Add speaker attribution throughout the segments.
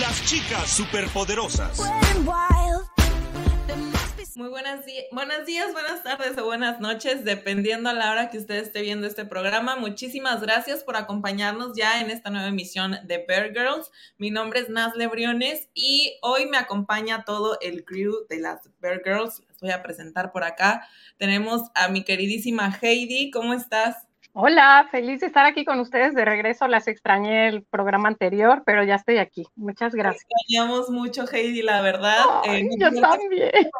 Speaker 1: Las chicas superpoderosas.
Speaker 2: Muy buenas, buenos días, buenas tardes o buenas noches, dependiendo a la hora que usted esté viendo este programa. Muchísimas gracias por acompañarnos ya en esta nueva emisión de Bear Girls. Mi nombre es Nazle Briones y hoy me acompaña todo el crew de las Bear Girls. Las voy a presentar por acá. Tenemos a mi queridísima Heidi. ¿Cómo estás?
Speaker 3: Hola, feliz de estar aquí con ustedes de regreso. Las extrañé el programa anterior, pero ya estoy aquí. Muchas gracias.
Speaker 2: extrañamos mucho, Heidi, la verdad.
Speaker 3: Ay, yo también.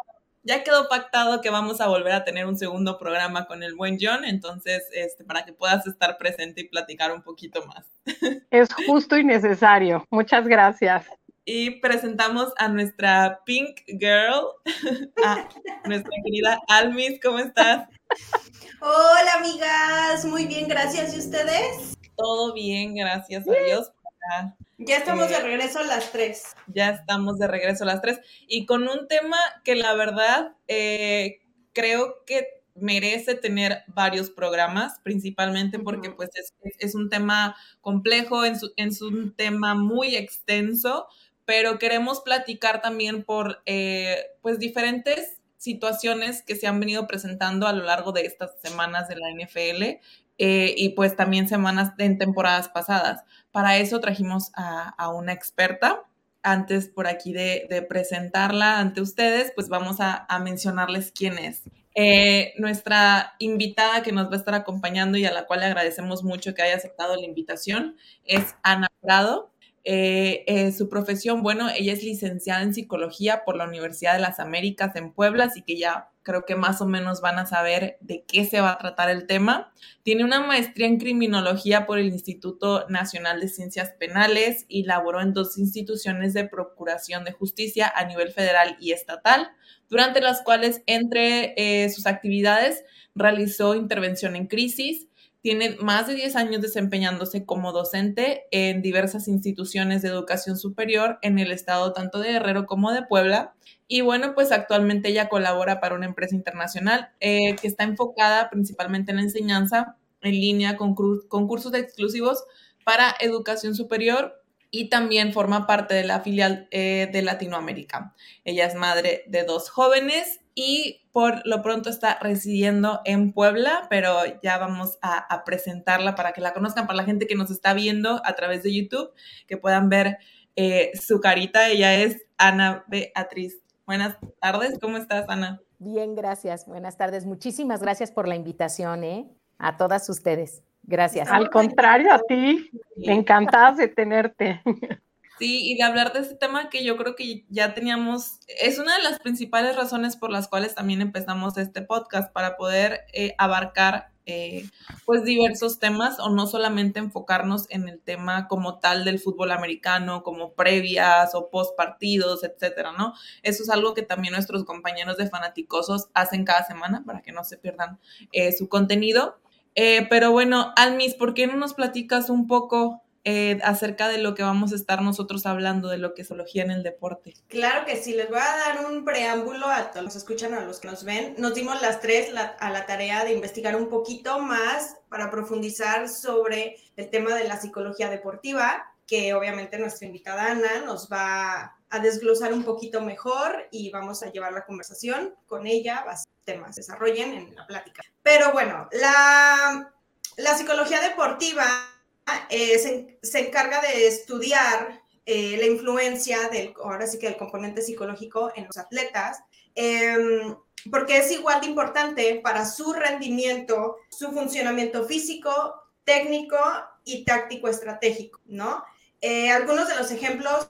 Speaker 2: Ya quedó pactado que vamos a volver a tener un segundo programa con el buen John, entonces, este, para que puedas estar presente y platicar un poquito más.
Speaker 3: Es justo y necesario. Muchas gracias.
Speaker 2: Y presentamos a nuestra Pink Girl, a nuestra querida Almis. ¿Cómo estás?
Speaker 4: Hola amigas, muy bien, gracias. ¿Y ustedes?
Speaker 2: Todo bien, gracias a Dios.
Speaker 4: Ya estamos de regreso a las tres.
Speaker 2: Ya estamos de regreso a las tres. Y con un tema que la verdad eh, creo que merece tener varios programas, principalmente porque pues es, un tema complejo, es, es, un tema muy extenso, pero queremos platicar también por eh, pues diferentes situaciones que se han venido presentando a lo largo de estas semanas de la NFL eh, y pues también semanas en temporadas pasadas. Para eso trajimos a, una experta. Antes por aquí de, presentarla ante ustedes, pues vamos a, mencionarles quién es. Eh, nuestra invitada que nos va a estar acompañando y a la cual le agradecemos mucho que haya aceptado la invitación es Ana Prado. Eh, su profesión, bueno, ella es licenciada en psicología por la Universidad de las Américas en Puebla, así que ya creo que más o menos van a saber de qué se va a tratar el tema. Tiene una maestría en criminología por el Instituto Nacional de Ciencias Penales y laboró en dos instituciones de procuración de justicia a nivel federal y estatal, durante las cuales, entre eh, sus actividades, realizó intervención en crisis, tiene más de 10 años desempeñándose como docente en diversas instituciones de educación superior en el estado tanto de Guerrero como de Puebla. Y bueno, pues actualmente ella colabora para una empresa internacional eh, que está enfocada principalmente en la enseñanza en línea con, cursos exclusivos para educación superior y también forma parte de la filial eh, de Latinoamérica. Ella es madre de dos jóvenes y por lo pronto está residiendo en Puebla, pero ya vamos a, presentarla para que la conozcan, para la gente que nos está viendo a través de YouTube, que puedan ver eh, su carita. Ella es Ana Beatriz. Buenas tardes, ¿cómo estás, Ana?
Speaker 5: Bien, gracias. Buenas tardes. Muchísimas gracias por la invitación, ¿eh? A todas ustedes. Gracias.
Speaker 3: Al contrario, a ti. Encantadas de tenerte.
Speaker 2: Sí, y de hablar de este tema que yo creo que ya teníamos, es una de las principales razones por las cuales también empezamos este podcast, para poder eh, abarcar eh, pues diversos temas o no solamente enfocarnos en el tema como tal del fútbol americano, como previas o post partidos, etcétera, ¿no? Eso es algo que también nuestros compañeros de fanaticosos hacen cada semana para que no se pierdan eh, su contenido. pero bueno, Almis, ¿por qué no nos platicas un poco eh, acerca de lo que vamos a estar nosotros hablando, de lo que es zoología en el deporte.
Speaker 4: Claro que sí, les voy a dar un preámbulo a todos los que escuchan, a los que nos ven. Nos dimos las tres a la tarea de investigar un poquito más para profundizar sobre el tema de la psicología deportiva, que obviamente nuestra invitada Ana nos va a desglosar un poquito mejor y vamos a llevar la conversación con ella, temas desarrollen en la plática. Pero bueno, la psicología deportiva eh, se, encarga de estudiar eh, la influencia del, ahora sí que el componente psicológico en los atletas, em, porque es igual de importante para su rendimiento, su funcionamiento físico, técnico y táctico estratégico, ¿no? Eh, algunos de los ejemplos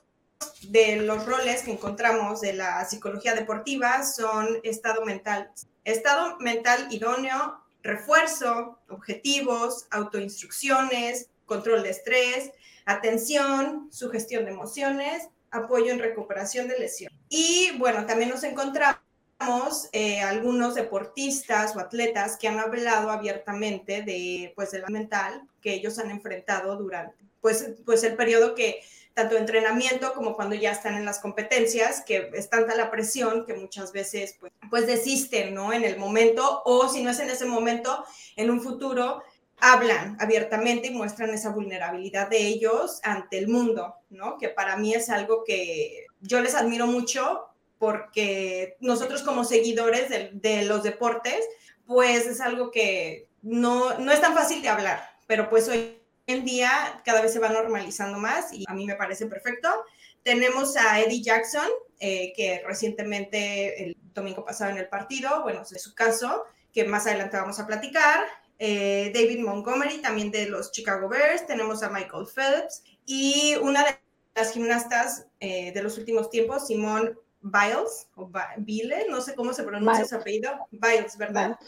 Speaker 4: de los roles que encontramos de la psicología deportiva son estado mental, estado mental idóneo, refuerzo, objetivos, autoinstrucciones, control de estrés, atención, sugestión de emociones apoyo en recuperación de lesión. Y bueno, también nos encontramos eh, algunos deportistas o atletas que han hablado abiertamente de pues de la mental que ellos han enfrentado durante pues, pues el periodo que tanto entrenamiento como cuando ya están en las competencias, que es tanta la presión que muchas veces pues, pues desisten, ¿no? En el momento, o si no es en ese momento, en un futuro, hablan abiertamente y muestran esa vulnerabilidad de ellos ante el mundo, ¿no? Que para mí es algo que yo les admiro mucho porque nosotros como seguidores de, los deportes, pues es algo que no, no es tan fácil de hablar, pero pues hoy en día cada vez se va normalizando más y a mí me parece perfecto. Tenemos a Eddie Jackson, eh, que recientemente el domingo pasado en el partido, bueno, es su caso, que más adelante vamos a platicar. Eh, David Montgomery, también de los Chicago Bears. Tenemos a Michael Phelps y una de las gimnastas eh, de los últimos tiempos, Simone Biles, o Bile, no sé cómo se pronuncia su apellido, Biles, ¿verdad?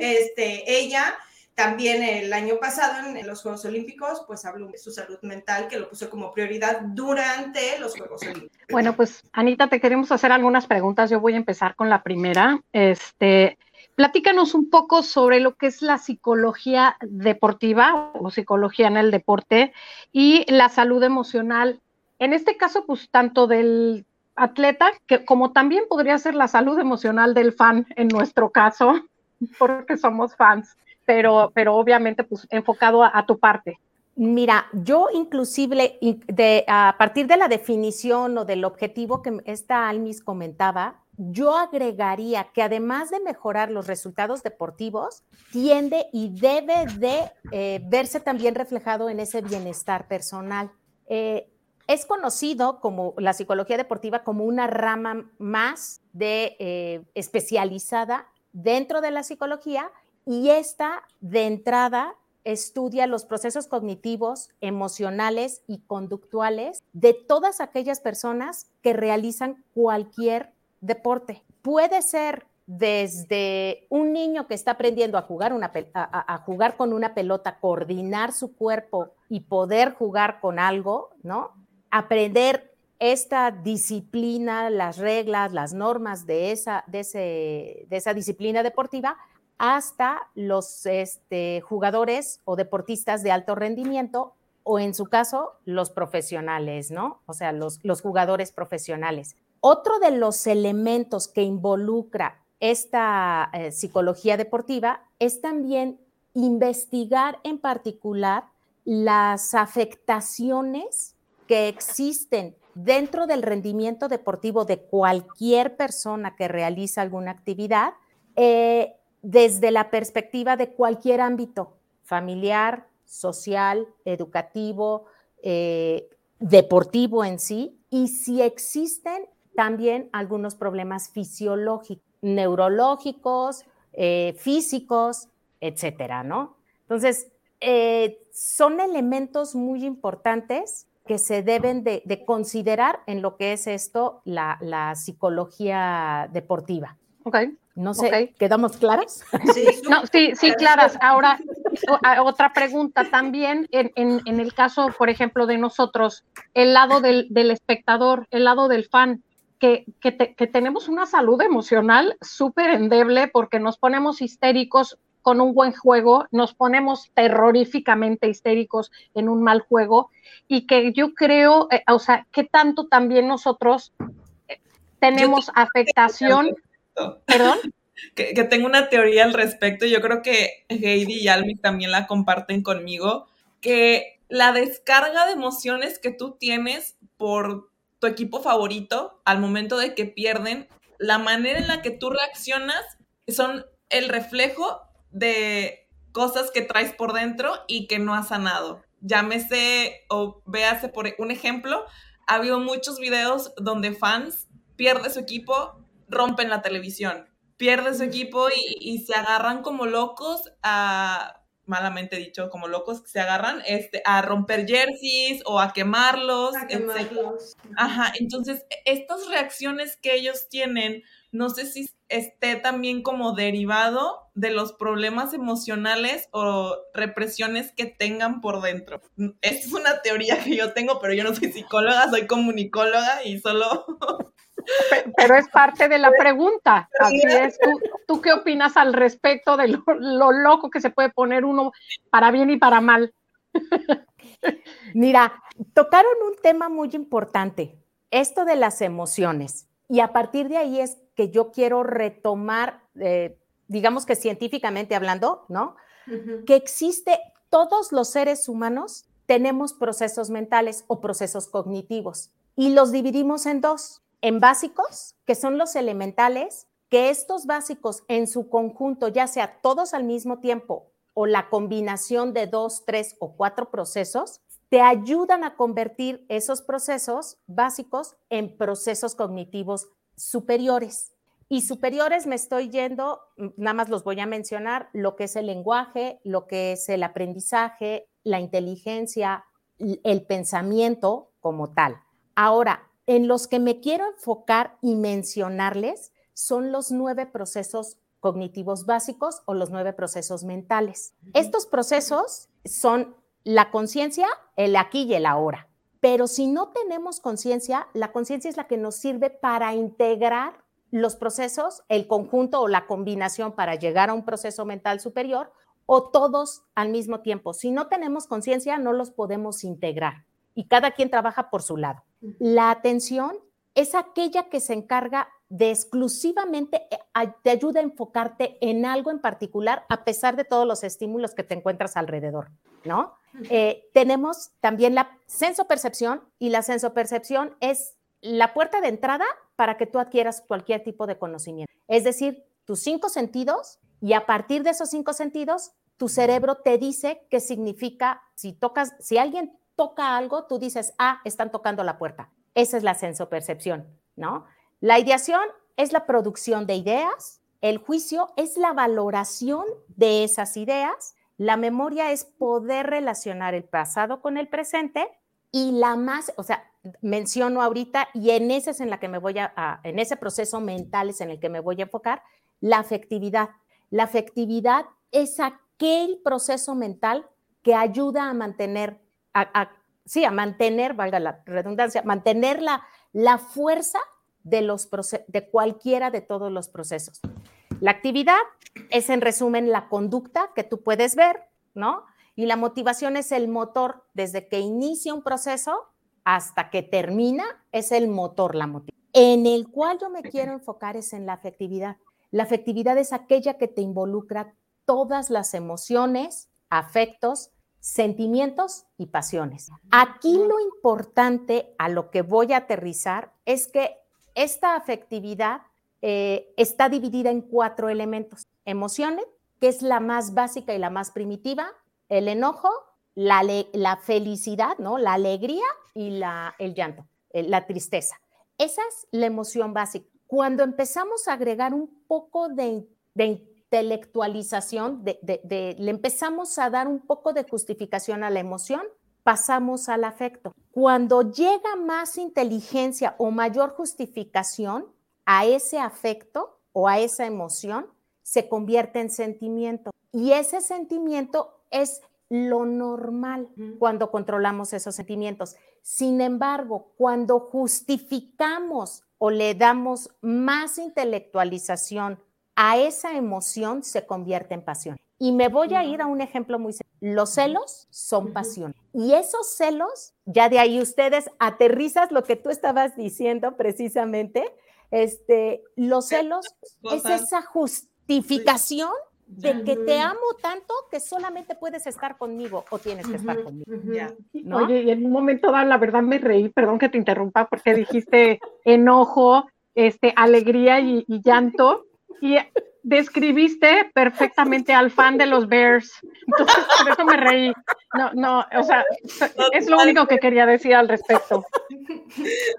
Speaker 4: este, ella también el año pasado en, los Juegos Olímpicos, pues habló de su salud mental, que lo puso como prioridad durante los Juegos Olímpicos.
Speaker 3: Bueno, pues Anita, te queremos hacer algunas preguntas. Yo voy a empezar con la primera. Este, platícanos un poco sobre lo que es la psicología deportiva o psicología en el deporte y la salud emocional. En este caso, pues tanto del atleta, que como también podría ser la salud emocional del fan en nuestro caso, porque somos fans, pero, pero obviamente pues enfocado a, tu parte.
Speaker 5: Mira, yo inclusive de, a partir de la definición o del objetivo que esta Almis comentaba, yo agregaría que además de mejorar los resultados deportivos, tiende y debe de eh, verse también reflejado en ese bienestar personal. Eh, es conocido como la psicología deportiva como una rama más de eh, especializada dentro de la psicología y esta de entrada estudia los procesos cognitivos, emocionales y conductuales de todas aquellas personas que realizan cualquier deporte. Puede ser desde un niño que está aprendiendo a jugar, una, a, jugar con una pelota, coordinar su cuerpo y poder jugar con algo, ¿no? aprender esta disciplina, las reglas, las normas de esa, de esa disciplina deportiva, hasta los este, jugadores o deportistas de alto rendimiento o en su caso los profesionales, ¿no? O sea, los, los jugadores profesionales. Otro de los elementos que involucra esta eh, psicología deportiva es también investigar en particular las afectaciones que existen dentro del rendimiento deportivo de cualquier persona que realiza alguna actividad eh, desde la perspectiva de cualquier ámbito, familiar, social, educativo, eh, deportivo en sí, y si existen también algunos problemas fisiológicos, neurológicos, eh, físicos, etcétera, ¿no? Entonces, son elementos muy importantes que se deben de, considerar en lo que es esto, la, psicología deportiva.
Speaker 3: Ok.
Speaker 5: No sé, ¿quedamos claras?
Speaker 3: Sí, sí, sí, claras. Ahora, otra pregunta también, en, el caso, por ejemplo, de nosotros, el lado del, espectador, el lado del fan, que, que, que tenemos una salud emocional súper endeble porque nos ponemos histéricos con un buen juego, nos ponemos terroríficamente histéricos en un mal juego y que yo creo, eh, o sea, que tanto también nosotros eh, tenemos afectación.
Speaker 2: Perdón. Que, que, tengo una teoría al respecto, yo creo que Heidi y Almi también la comparten conmigo, que la descarga de emociones que tú tienes por tu equipo favorito al momento de que pierden, la manera en la que tú reaccionas son el reflejo de cosas que traes por dentro y que no has sanado. Llámese o véase por un ejemplo, ha habido muchos videos donde fans pierden su equipo, rompen la televisión, pierden su equipo y, se agarran como locos a, malamente dicho, como locos se agarran este, a romper jerseys o a quemarlos. A quemarlos. Ajá, entonces estas reacciones que ellos tienen, no sé si esté también como derivado de los problemas emocionales o represiones que tengan por dentro. Es una teoría que yo tengo, pero yo no soy psicóloga, soy comunicóloga y solo...
Speaker 3: Pero es parte de la pregunta. Así es. ¿Tú, qué opinas al respecto de lo, lo loco que se puede poner uno para bien y para mal?
Speaker 5: Mira, tocaron un tema muy importante, esto de las emociones. Y a partir de ahí es que yo quiero retomar, eh, digamos que científicamente hablando, ¿no? Que existe, todos los seres humanos tenemos procesos mentales o procesos cognitivos y los dividimos en dos, en básicos, que son los elementales, que estos básicos en su conjunto, ya sea todos al mismo tiempo o la combinación de dos, tres o cuatro procesos, te ayudan a convertir esos procesos básicos en procesos cognitivos superiores. Y superiores me estoy yendo, nada más los voy a mencionar, lo que es el lenguaje, lo que es el aprendizaje, la inteligencia, el pensamiento como tal. Ahora, en los que me quiero enfocar y mencionarles son los nueve procesos cognitivos básicos o los nueve procesos mentales. Estos procesos son la conciencia, el aquí y el ahora. Pero si no tenemos conciencia, la conciencia es la que nos sirve para integrar los procesos, el conjunto o la combinación para llegar a un proceso mental superior o todos al mismo tiempo. Si no tenemos conciencia, no los podemos integrar y cada quien trabaja por su lado. La atención es aquella que se encarga de exclusivamente, eh, te ayuda a enfocarte en algo en particular a pesar de todos los estímulos que te encuentras alrededor, ¿no? Eh, tenemos también la sensopercepción y la sensopercepción es la puerta de entrada para que tú adquieras cualquier tipo de conocimiento. Es decir, tus cinco sentidos y a partir de esos cinco sentidos, tu cerebro te dice qué significa, si tocas, si alguien toca algo, tú dices, ah, están tocando la puerta. Esa es la sensopercepción, ¿no? La ideación es la producción de ideas, el juicio es la valoración de esas ideas la memoria es poder relacionar el pasado con el presente y la más, o sea, menciono ahorita y en ese es en la que me voy a, en ese proceso mental es en el que me voy a enfocar, la afectividad. La afectividad es aquel proceso mental que ayuda a mantener, sí, a mantener, valga la redundancia, mantener la, la fuerza de, los, de cualquiera de todos los procesos. La actividad es en resumen la conducta que tú puedes ver, ¿no? Y la motivación es el motor desde que inicia un proceso hasta que termina, es el motor, la motivación. En el cual yo me quiero enfocar es en la afectividad. La afectividad es aquella que te involucra todas las emociones, afectos, sentimientos y pasiones. Aquí lo importante a lo que voy a aterrizar es que esta afectividad eh, está dividida en cuatro elementos. Emociones, que es la más básica y la más primitiva, el enojo, la, la felicidad, ¿no? la alegría y la, el llanto, eh, la tristeza. Esa es la emoción básica. Cuando empezamos a agregar un poco de, intelectualización, le empezamos a dar un poco de justificación a la emoción, pasamos al afecto. Cuando llega más inteligencia o mayor justificación, a ese afecto o a esa emoción se convierte en sentimiento. Y ese sentimiento es lo normal cuando controlamos esos sentimientos. Sin embargo, cuando justificamos o le damos más intelectualización a esa emoción, se convierte en pasión. Y me voy a ir a un ejemplo muy sencillo. Los celos son pasión. Y esos celos, ya de ahí ustedes aterrizas lo que tú estabas diciendo precisamente, este, los celos es esa justificación de que te amo tanto que solamente puedes estar conmigo o tienes que estar conmigo.
Speaker 3: Oye, y en un momento dado, la verdad me reí, perdón que te interrumpa, porque dijiste enojo, este, alegría y, y llanto, y describiste perfectamente al fan de los Bears. Entonces, por eso me reí. No, no, o sea, es lo único que quería decir al respecto.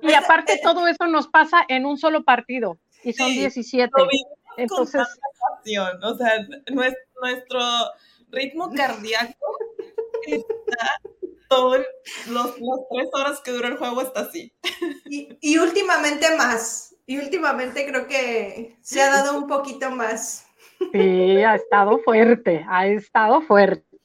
Speaker 3: Y aparte, todo eso nos pasa en un solo partido, y son 17. Entonces,
Speaker 2: o sea, nuestro ritmo cardíaco está todos los, las tres horas que dura el juego está así.
Speaker 4: Y, y últimamente más Y últimamente creo que se ha dado un poquito más.
Speaker 3: Sí, ha estado fuerte, ha estado fuerte.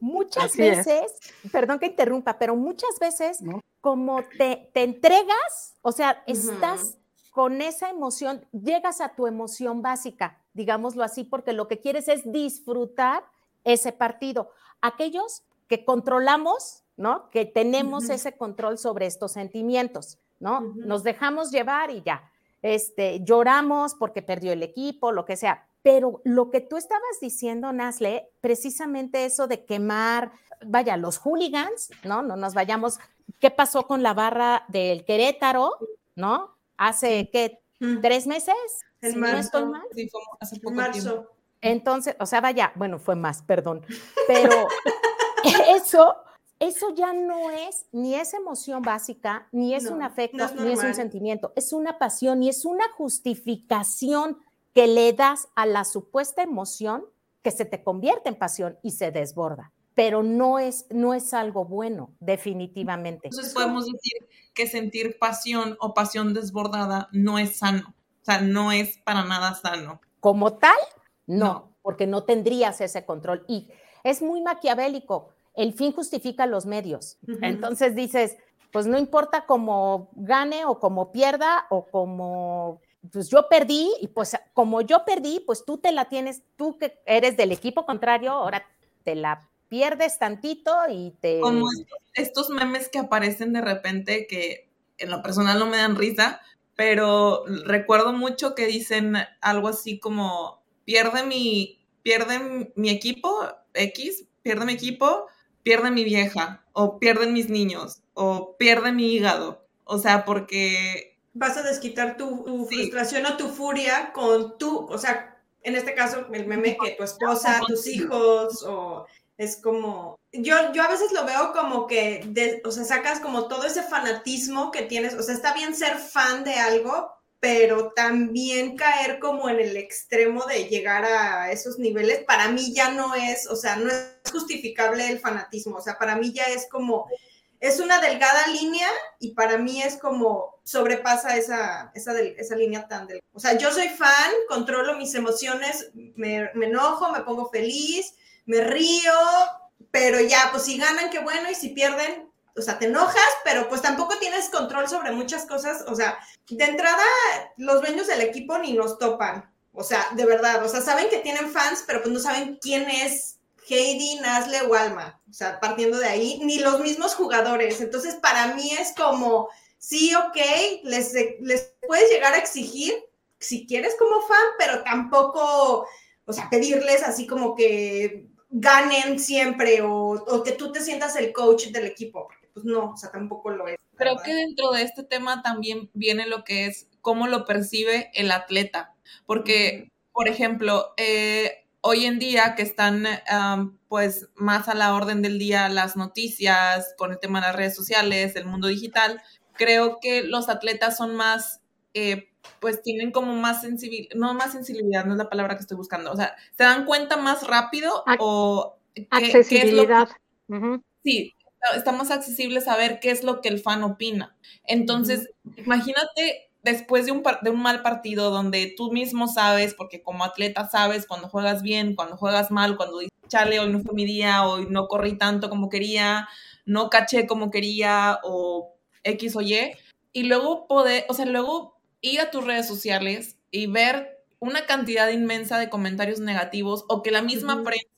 Speaker 5: Muchas veces, perdón que interrumpa, pero muchas veces como te, te, entregas, o sea, estás con esa emoción, llegas a tu emoción básica, digámoslo así, porque lo que quieres es disfrutar ese partido. Aquellos que controlamos, ¿no? Que tenemos ese control sobre estos sentimientos, ¿no? Nos dejamos llevar y ya. Este, lloramos porque perdió el equipo, lo que sea. Pero lo que tú estabas diciendo, Nasle, precisamente eso de quemar, vaya, los hooligans, ¿no? No nos vayamos. ¿Qué pasó con la barra del Querétaro, ¿no? Hace, ¿qué? ¿Tres meses?
Speaker 4: El
Speaker 5: si
Speaker 4: marzo.
Speaker 5: no estoy mal.
Speaker 2: Sí, fue hace poco
Speaker 4: marzo.
Speaker 2: tiempo.
Speaker 5: Entonces, o sea, vaya, bueno, fue más, perdón, pero eso, eso ya no es ni es emoción básica, ni es
Speaker 4: No,
Speaker 5: un afecto,
Speaker 4: no es
Speaker 5: ni es un sentimiento, es una pasión y es una justificación que le das a la supuesta emoción que se te convierte en pasión y se desborda, pero no es, no es algo bueno, definitivamente.
Speaker 2: Entonces podemos decir que sentir pasión o pasión desbordada no es sano. O sea, no es para nada sano.
Speaker 5: Como tal, no,
Speaker 2: No.
Speaker 5: porque no tendrías ese control. Y es muy maquiavélico. El fin justifica los medios. Entonces dices, pues no importa cómo gane o cómo pierda o como, pues yo perdí y pues como yo perdí, pues tú te la tienes, tú que eres del equipo contrario, ahora te la pierdes tantito y te...
Speaker 2: Como estos, estos memes que aparecen de repente que en lo personal no me dan risa, pero recuerdo mucho que dicen algo así como pierde mi pierde mi equipo X, pierde mi equipo, pierde mi vieja o pierden mis niños o pierde mi hígado. O sea, porque
Speaker 4: Vas a desquitar tu, tu
Speaker 2: Sí.
Speaker 4: frustración o tu furia con tu, o sea, en este caso, el meme que tu esposa, tus hijos, o es como, yo, yo a veces lo veo como que, de- o sea, sacas como todo ese fanatismo que tienes, o sea, está bien ser fan de algo, pero también caer como en el extremo de llegar a esos niveles, para mí ya no es, o sea, no es justificable el fanatismo, o sea, para mí ya es como, es una delgada línea y para mí es como sobrepasa esa, esa, esa línea tan delgada. O sea, yo soy fan, controlo mis emociones, me, me enojo, me pongo feliz, me río, pero ya, pues si ganan, qué bueno, y si pierden, o sea, te enojas, pero pues tampoco tienes control sobre muchas cosas. O sea, de entrada, los dueños del equipo ni nos topan. O sea, de verdad, o sea, saben que tienen fans, pero pues no saben quién es Heidi, Nasle o Alma. O sea, partiendo de ahí, ni los mismos jugadores. Entonces, para mí es como, sí, ok, les, puedes llegar a exigir si quieres como fan, pero tampoco, o sea, pedirles así como que ganen siempre o, que tú te sientas el coach del equipo, pues no, o sea, tampoco lo es.
Speaker 2: Creo
Speaker 4: ¿verdad?
Speaker 2: que dentro de este tema también viene lo que es cómo lo percibe el atleta. Porque, por ejemplo, eh, hoy en día que están um, pues más a la orden del día las noticias con el tema de las redes sociales, el mundo digital, creo que los atletas son más, eh, pues tienen como más sensibilidad, no más sensibilidad, no es la palabra que estoy buscando, o sea, se dan cuenta más rápido
Speaker 3: Ac-
Speaker 2: o... qué- qué es lo que-
Speaker 3: Accesibilidad. Ujú.
Speaker 2: sí, estamos accesibles a ver qué es lo que el fan opina. Entonces, imagínate después de un, de un mal partido donde tú mismo sabes, porque como atleta sabes cuando juegas bien, cuando juegas mal, cuando dices, chale, hoy no fue mi día, hoy no corrí tanto como quería, no caché como quería, o X o Y, y luego poder, o sea, luego ir a tus redes sociales y ver una cantidad inmensa de comentarios negativos o que la misma prensa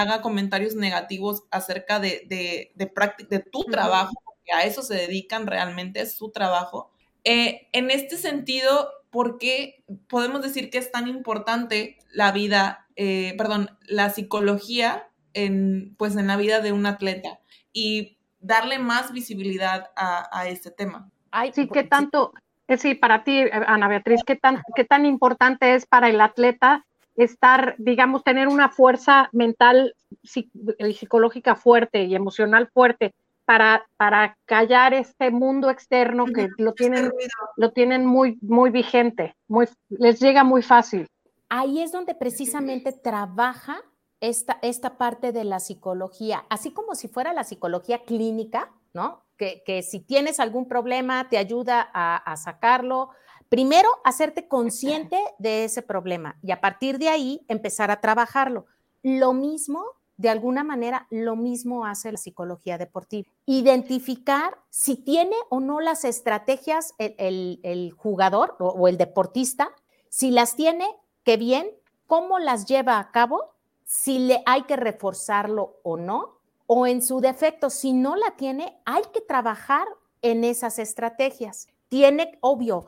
Speaker 2: haga comentarios negativos acerca de, de, de, de tu trabajo, porque a eso se dedican realmente, es su trabajo. Eh, en este sentido, ¿por qué podemos decir que es tan importante la vida, eh, perdón, la psicología en, pues, en la vida de un atleta y darle más visibilidad a, a este tema?
Speaker 5: Ay,
Speaker 3: Sí, ¿qué tanto, eh, sí, para ti, Ana Beatriz, qué tan, qué tan importante es para el atleta estar, digamos, tener una fuerza mental y psicológica fuerte y emocional fuerte para, para callar este mundo externo que lo
Speaker 4: Este
Speaker 3: tienen, lo tienen muy, muy vigente, muy, les llega muy fácil.
Speaker 5: ahí es donde precisamente trabaja esta, esta parte de la psicología, así como si fuera la psicología clínica, ¿no? Que, que si tienes algún problema te ayuda a, a sacarlo, primero hacerte consciente de ese problema y a partir de ahí empezar a trabajarlo. Lo mismo, de alguna manera, lo mismo hace la psicología deportiva. Identificar si tiene o no las estrategias el, jugador o el deportista, si las tiene, qué bien, cómo las lleva a cabo, si le hay que reforzarlo o no, o en su defecto, si no la tiene, hay que trabajar en esas estrategias. Tiene, obvio,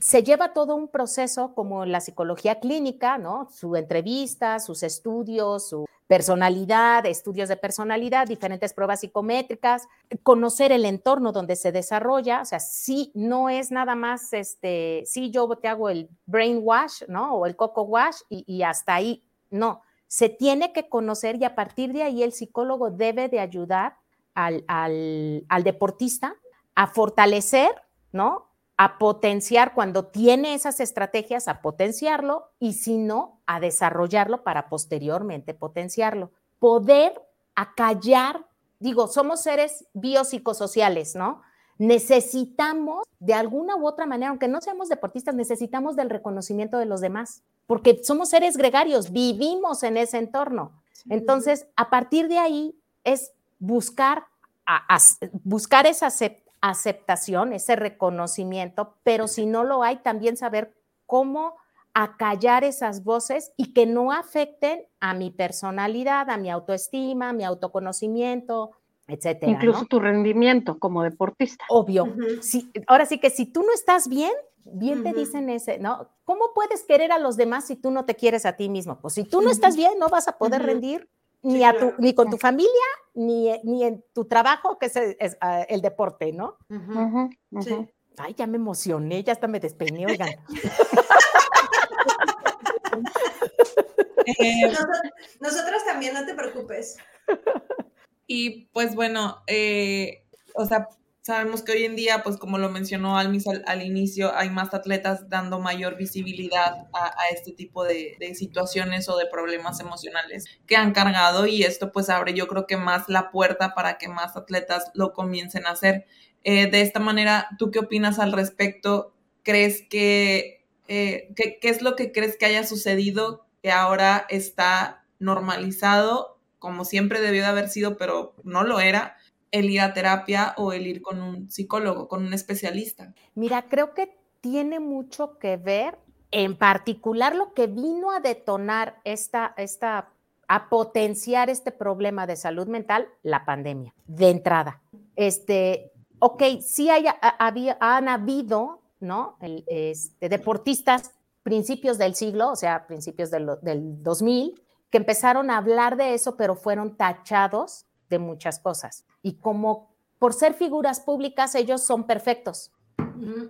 Speaker 5: se lleva todo un proceso como la psicología clínica, ¿no? Su entrevista, sus estudios, su personalidad, estudios de personalidad, diferentes pruebas psicométricas, conocer el entorno donde se desarrolla, o sea, sí, no es nada más, este, sí, yo te hago el brainwash, ¿no? O el coco wash y, y hasta ahí, no, se tiene que conocer y a partir de ahí el psicólogo debe de ayudar al, al deportista a fortalecer, ¿no? A potenciar cuando tiene esas estrategias, a potenciarlo y si no, a desarrollarlo para posteriormente potenciarlo. Poder acallar, digo, somos seres biopsicosociales, ¿no? Necesitamos de alguna u otra manera, aunque no seamos deportistas, necesitamos del reconocimiento de los demás, porque somos seres gregarios, vivimos en ese entorno. Entonces, a partir de ahí es buscar, buscar esa aceptación aceptación, ese reconocimiento, pero si no lo hay, también saber cómo acallar esas voces y que no afecten a mi personalidad, a mi autoestima, a mi autoconocimiento, etcétera.
Speaker 3: Incluso tu rendimiento como deportista.
Speaker 5: Obvio. ahora sí que si tú no estás bien, bien te dicen ese, ¿no? ¿Cómo puedes querer a los demás si tú no te quieres a ti mismo? Pues si tú no estás bien, no vas a poder rendir ni, a tu, ni con tu familia, ni, ni, en tu trabajo, que es, el, ah, deporte, ¿no? Sí. Ay, ya me emocioné, ya hasta me despeiné, oigan.
Speaker 4: eh, nosotros, también, no te preocupes.
Speaker 2: Y pues bueno, eh, o sea, Sabemos que hoy en día, pues como lo mencionó Almis al, inicio, hay más atletas dando mayor visibilidad a, este tipo de, situaciones o de problemas emocionales que han cargado y esto pues abre yo creo que más la puerta para que más atletas lo comiencen a hacer. Eh, de esta manera, ¿tú qué opinas al respecto? ¿Crees que, eh, qué es lo que crees que haya sucedido que ahora está normalizado como siempre debió de haber sido, pero no lo era? El ir a terapia o el ir con un psicólogo, con un especialista?
Speaker 5: Mira, creo que tiene mucho que ver, en particular lo que vino a detonar esta, esta a potenciar este problema de salud mental, la pandemia, de entrada. Este, ok, sí hay, han habido, ¿no? Este, deportistas principios del siglo, o sea, principios del, del 2000, que empezaron a hablar de eso, pero fueron tachados de muchas cosas. Y como por ser figuras públicas, ellos son perfectos.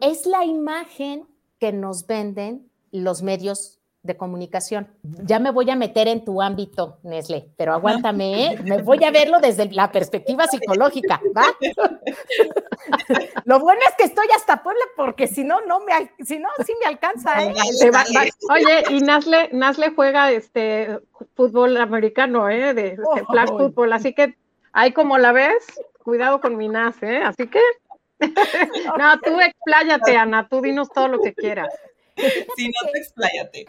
Speaker 5: Es la imagen que nos venden los medios de comunicación. Ya me voy a meter en tu ámbito, Nesle, pero aguántame, ¿eh? me voy a verlo desde la perspectiva psicológica, ¿va? Lo bueno es que estoy hasta Puebla porque si no, no me, si no, sí me alcanza. ¿eh?
Speaker 3: Oye, y Nasle, Nasle juega este fútbol americano, ¿eh? De, este, flag fútbol, así que Ahí como la ves, cuidado con mi NAS, ¿eh? Así que, no, tú expláyate, Ana, tú dinos todo lo que quieras.
Speaker 2: Si no te expláyate.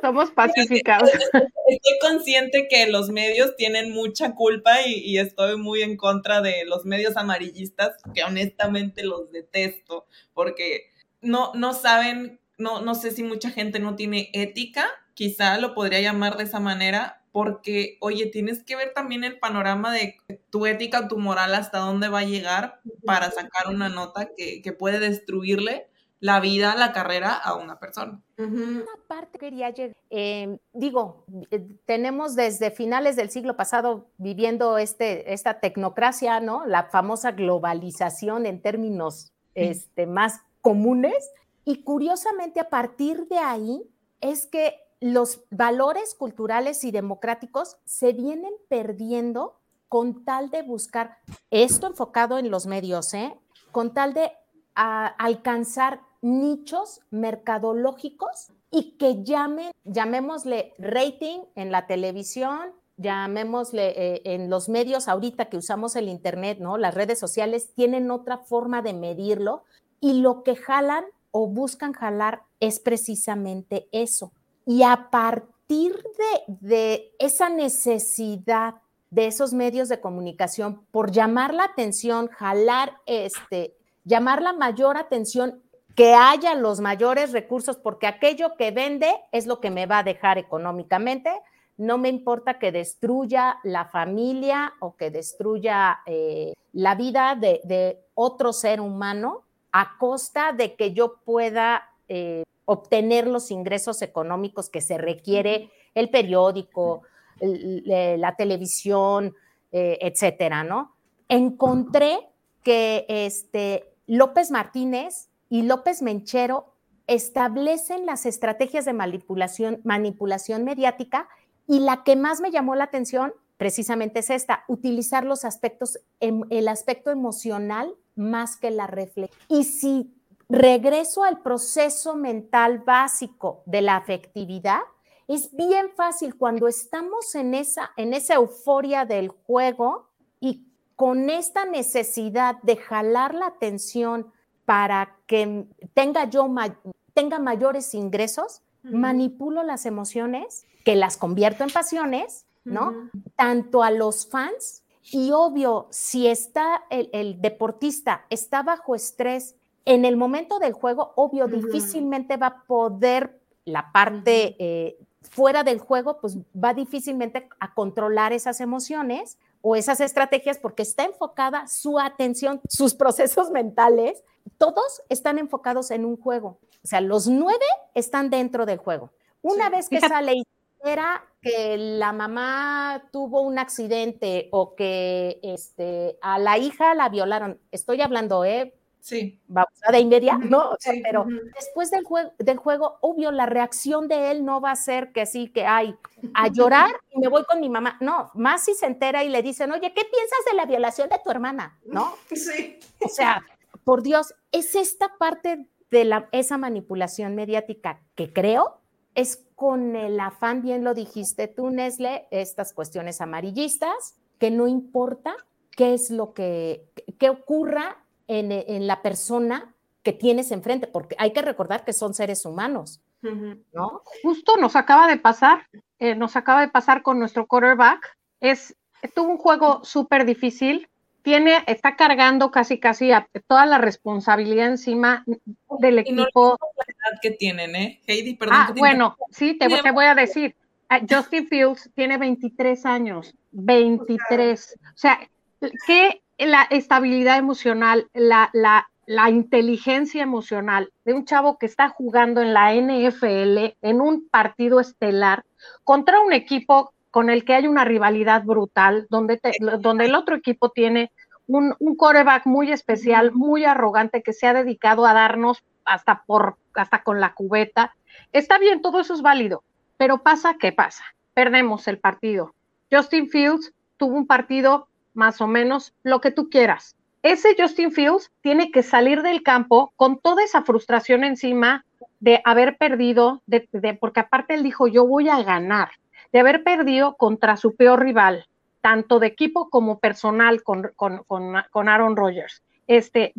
Speaker 3: Somos pacificados.
Speaker 2: Estoy consciente que los medios tienen mucha culpa y, estoy muy en contra de los medios amarillistas, que honestamente los detesto, porque no, no saben, no, no sé si mucha gente no tiene ética, quizá lo podría llamar de esa manera, porque, oye, tienes que ver también el panorama de tu ética, tu moral, hasta dónde va a llegar para sacar una nota que, puede destruirle la vida, la carrera a una persona.
Speaker 5: Una parte quería llegar, em, digo, eh, tenemos desde finales del siglo pasado viviendo este, esta tecnocracia, ¿no? La famosa globalización en términos este, más comunes. Y curiosamente a partir de ahí es que los valores culturales y democráticos se vienen perdiendo con tal de buscar esto enfocado en los medios, ¿eh? con tal de alcanzar nichos mercadológicos y que llamen, llamémosle rating en la televisión, llamémosle eh, en los medios ahorita que usamos el Internet, ¿no? Las redes sociales tienen otra forma de medirlo y lo que jalan o buscan jalar es precisamente eso. Y a partir de, de esa necesidad de esos medios de comunicación por llamar la atención, jalar, este, llamar la mayor atención, que haya los mayores recursos, porque aquello que vende es lo que me va a dejar económicamente. No me importa que destruya la familia o que destruya eh, la vida de, otro ser humano a costa de que yo pueda eh, obtener los ingresos económicos que se requiere el periódico, la televisión, eh, etcétera, ¿no? Encontré que este, López Martínez y López Menchero establecen las estrategias de manipulación, manipulación mediática y la que más me llamó la atención precisamente es esta, utilizar los aspectos, em, el aspecto emocional más que la reflexión. Y si regreso al proceso mental básico de la afectividad, es bien fácil cuando estamos en esa, en esa euforia del juego y con esta necesidad de jalar la atención para que tenga yo tenga mayores ingresos, manipulo las emociones, que las convierto en pasiones, ¿no? Tanto a los fans y obvio, si está el, el, deportista está bajo estrés en el momento del juego, obvio, difícilmente va a poder la parte eh, fuera del juego, pues va difícilmente a controlar esas emociones o esas estrategias porque está enfocada su atención, sus procesos mentales, todos están enfocados en un juego. O sea, los nueve están dentro del juego. Una vez que sale y era que la mamá tuvo un accidente o que este, a la hija la violaron, estoy hablando, ¿eh?
Speaker 2: Sí.
Speaker 5: de inmediato, ¿no? pero después del, juego, del juego, obvio, la reacción de él no va a ser que sí, que hay a llorar y me voy con mi mamá. No, más si se entera y le dicen, oye, ¿qué piensas de la violación de tu hermana? ¿No?
Speaker 4: Sí.
Speaker 5: O sea, por Dios, es esta parte de la, esa manipulación mediática que creo es con el afán, bien lo dijiste tú, Nesle, estas cuestiones amarillistas, que no importa qué es lo que, que ocurra en, la persona que tienes enfrente, porque hay que recordar que son seres humanos, ¿no?
Speaker 3: Justo nos acaba de pasar, eh, nos acaba de pasar con nuestro quarterback, es, tuvo un juego súper difícil, tiene, está cargando casi casi a toda la responsabilidad encima del equipo.
Speaker 2: la edad que tienen, ¿eh? Heidi, perdón.
Speaker 3: Ah, bueno, sí, te, te, voy a decir. Ah, Justin Fields tiene 23 años, 23. O sea, que la estabilidad emocional, la, la, la inteligencia emocional de un chavo que está jugando en la NFL en un partido estelar contra un equipo con el que hay una rivalidad brutal, donde, donde el otro equipo tiene un, un coreback muy especial, muy arrogante, que se ha dedicado a darnos hasta, por, hasta con la cubeta. Está bien, todo eso es válido, pero pasa, ¿qué pasa? Perdemos el partido. Justin Fields tuvo un partido más o menos lo que tú quieras. Ese Justin Fields tiene que salir del campo con toda esa frustración encima de haber perdido, de, porque aparte él dijo, yo voy a ganar, de haber perdido contra su peor rival, tanto de equipo como personal con, con, con, Aaron Rodgers. Este,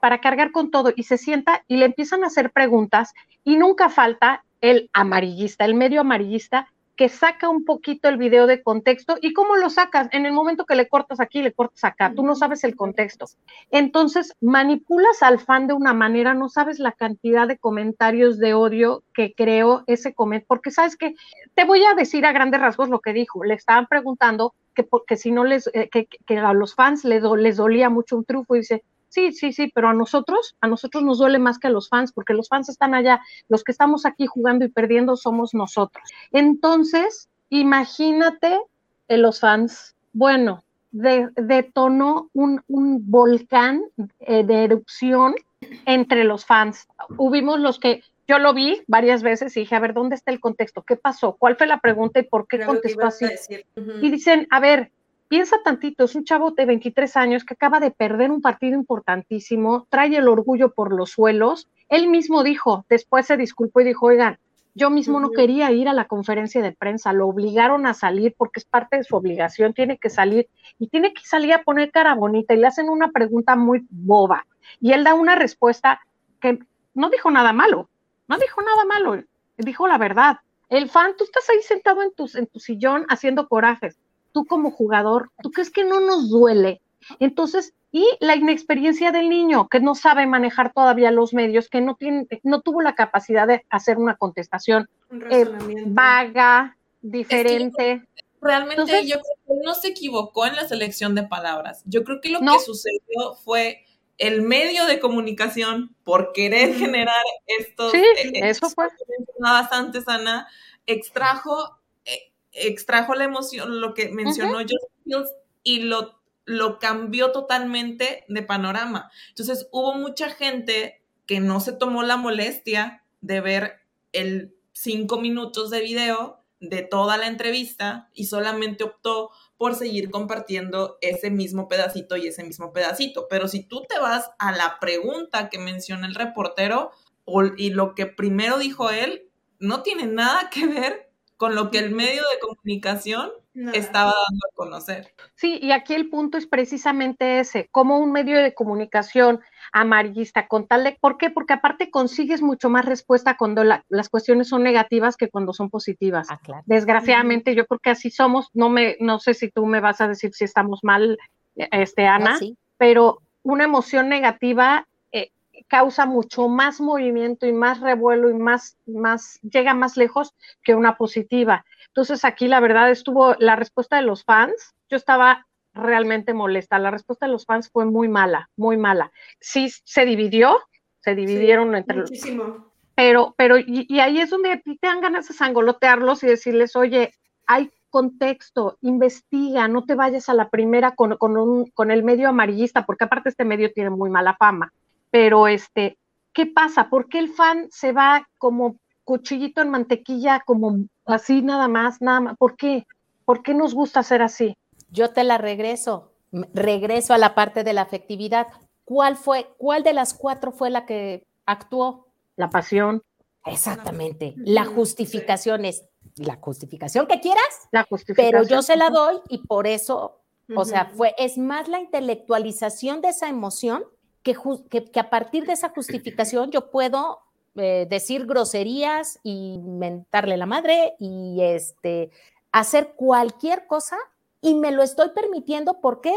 Speaker 3: para cargar con todo y se sienta y le empiezan a hacer preguntas y nunca falta el amarillista, el medio amarillista que saca un poquito el video de contexto y cómo lo sacas en el momento que le cortas aquí, le cortas acá, tú no sabes el contexto. Entonces, manipulas al fan de una manera, no sabes la cantidad de comentarios de odio que creó ese comentario, porque sabes que te voy a decir a grandes rasgos lo que dijo, le estaban preguntando que porque si no les, eh, que, a los fans les, les dolía mucho un triunfo y dice, Sí, sí, sí, pero a nosotros, a nosotros nos duele más que a los fans, porque los fans están allá, los que estamos aquí jugando y perdiendo somos nosotros. Entonces, imagínate los fans, bueno, detonó un, volcán eh, de erupción entre los fans. Hubimos los que, yo lo vi varias veces y dije, a ver, ¿dónde está el contexto? ¿Qué pasó? ¿Cuál fue la pregunta y por qué contestó así? Y dicen, a ver, piensa tantito, es un chavo de 23 años que acaba de perder un partido importantísimo, trae el orgullo por los suelos. Él mismo dijo, después se disculpó y dijo, oigan, yo mismo no quería ir a la conferencia de prensa, lo obligaron a salir porque es parte de su obligación, tiene que salir y tiene que salir a poner cara bonita y le hacen una pregunta muy boba y él da una respuesta que no dijo nada malo, no dijo nada malo, dijo la verdad. El fan, tú estás ahí sentado en tu, en tu sillón haciendo corajes. Tú como jugador, ¿tú crees que no nos duele? Entonces, y la inexperiencia del niño, que no sabe manejar todavía los medios, que no, tiene, no tuvo la capacidad de hacer una contestación eh, vaga, diferente.
Speaker 2: realmente yo creo que no se equivocó en la selección de palabras. Yo creo que lo que sucedió fue el medio de comunicación por querer generar estos...
Speaker 3: Sí, eh, eso fue.
Speaker 2: Bastante sana, extrajo, eh, extrajo la emoción, lo que mencionó uh y lo lo cambió totalmente de panorama. Entonces hubo mucha gente que no se tomó la molestia de ver el cinco minutos de video de toda la entrevista y solamente optó por seguir compartiendo ese mismo pedacito y ese mismo pedacito. Pero si tú te vas a la pregunta que menciona el reportero y lo que primero dijo él, no tiene nada que ver con lo que el medio de comunicación estaba dando a conocer.
Speaker 3: Sí, y aquí el punto es precisamente ese, como un medio de comunicación amarillista, con tal de, ¿por qué? Porque aparte consigues mucho más respuesta cuando las cuestiones son negativas que cuando son positivas. Ah, Desgraciadamente, yo creo que así somos, no me, no sé si tú me vas a decir si estamos mal, este, Ana, pero una emoción negativa causa mucho más movimiento y más revuelo y más, más, llega más lejos que una positiva. Entonces aquí la verdad estuvo, la respuesta de los fans, yo estaba realmente molesta, la respuesta de los fans fue muy mala, muy mala. Sí se dividió, se dividieron entre
Speaker 4: muchísimo.
Speaker 3: Pero, pero, y, ahí es donde a ti te dan ganas de sangolotearlos y decirles, oye, hay contexto, investiga, no te vayas a la primera con, con, un, con el medio amarillista, porque aparte este medio tiene muy mala fama. Pero este, ¿qué pasa? ¿Por qué el fan se va como cuchillito en mantequilla, como así nada más, nada más. ¿Por qué? ¿Por qué nos gusta hacer así?
Speaker 5: Yo te la regreso, regreso a la parte de la afectividad. ¿Cuál fue, cuál de las cuatro fue la que actuó?
Speaker 3: La pasión.
Speaker 5: Exactamente. La justificación es la justificación que quieras,
Speaker 3: la justificación.
Speaker 5: pero yo se la doy y por eso, o sea, fue, es más la intelectualización de esa emoción que, que, a partir de esa justificación yo puedo eh, decir groserías y mentarle la madre y este, hacer cualquier cosa y me lo estoy permitiendo, ¿por qué?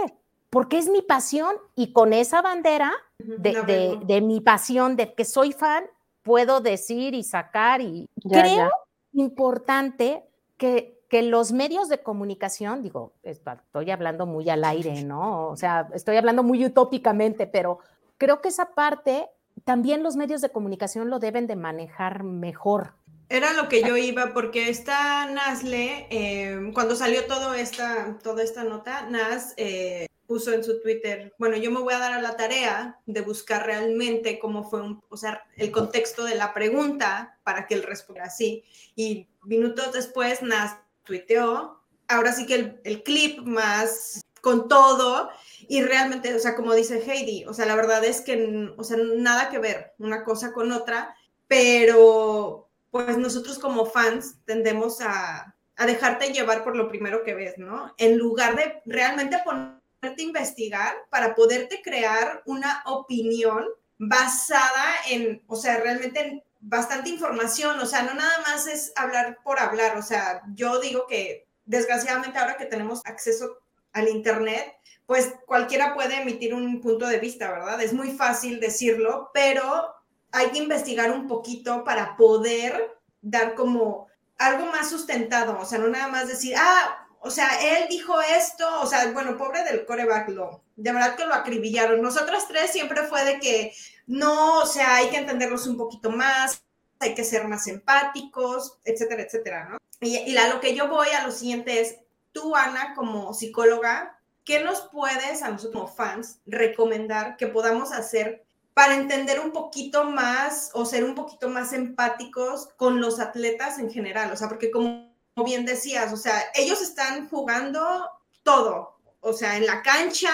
Speaker 5: Porque es mi pasión y con esa bandera de, de, mi pasión, de que soy fan, puedo decir y sacar y creo importante que, que los medios de comunicación, digo, estoy hablando muy al aire, ¿no? O sea, estoy hablando muy utópicamente, pero creo que esa parte también los medios de comunicación lo deben de manejar mejor.
Speaker 4: Era lo que yo iba, porque esta Nasle, eh, cuando salió todo esta, toda esta nota, Nas eh, puso en su Twitter, bueno, yo me voy a dar a la tarea de buscar realmente cómo fue, un, o sea, el contexto de la pregunta para que él responda así. Y minutos después, Nas tuiteó, ahora sí que el, el clip más con todo y realmente, o sea, como dice Heidi, o sea, la verdad es que, o sea, nada que ver una cosa con otra, pero pues nosotros como fans tendemos a, a dejarte llevar por lo primero que ves, ¿no? En lugar de realmente ponerte a investigar para poderte crear una opinión basada en, o sea, realmente en bastante información, o sea, no nada más es hablar por hablar, o sea, yo digo que desgraciadamente ahora que tenemos acceso al Internet, pues cualquiera puede emitir un punto de vista, ¿verdad? Es muy fácil decirlo, pero hay que investigar un poquito para poder dar como algo más sustentado, o sea, no nada más decir, ah, o sea, él dijo esto, o sea, bueno, pobre del coreback, lo, de verdad que lo acribillaron. Nosotras tres siempre fue de que no, o sea, hay que entenderlos un poquito más, hay que ser más empáticos, etcétera, etcétera, ¿no? Y, y a lo que yo voy a lo siguiente es, tú, Ana, como psicóloga, ¿qué nos puedes a nosotros como fans recomendar que podamos hacer para entender un poquito más o ser un poquito más empáticos con los atletas en general? O sea, porque como bien decías, o sea, ellos están jugando todo, o sea, en la cancha,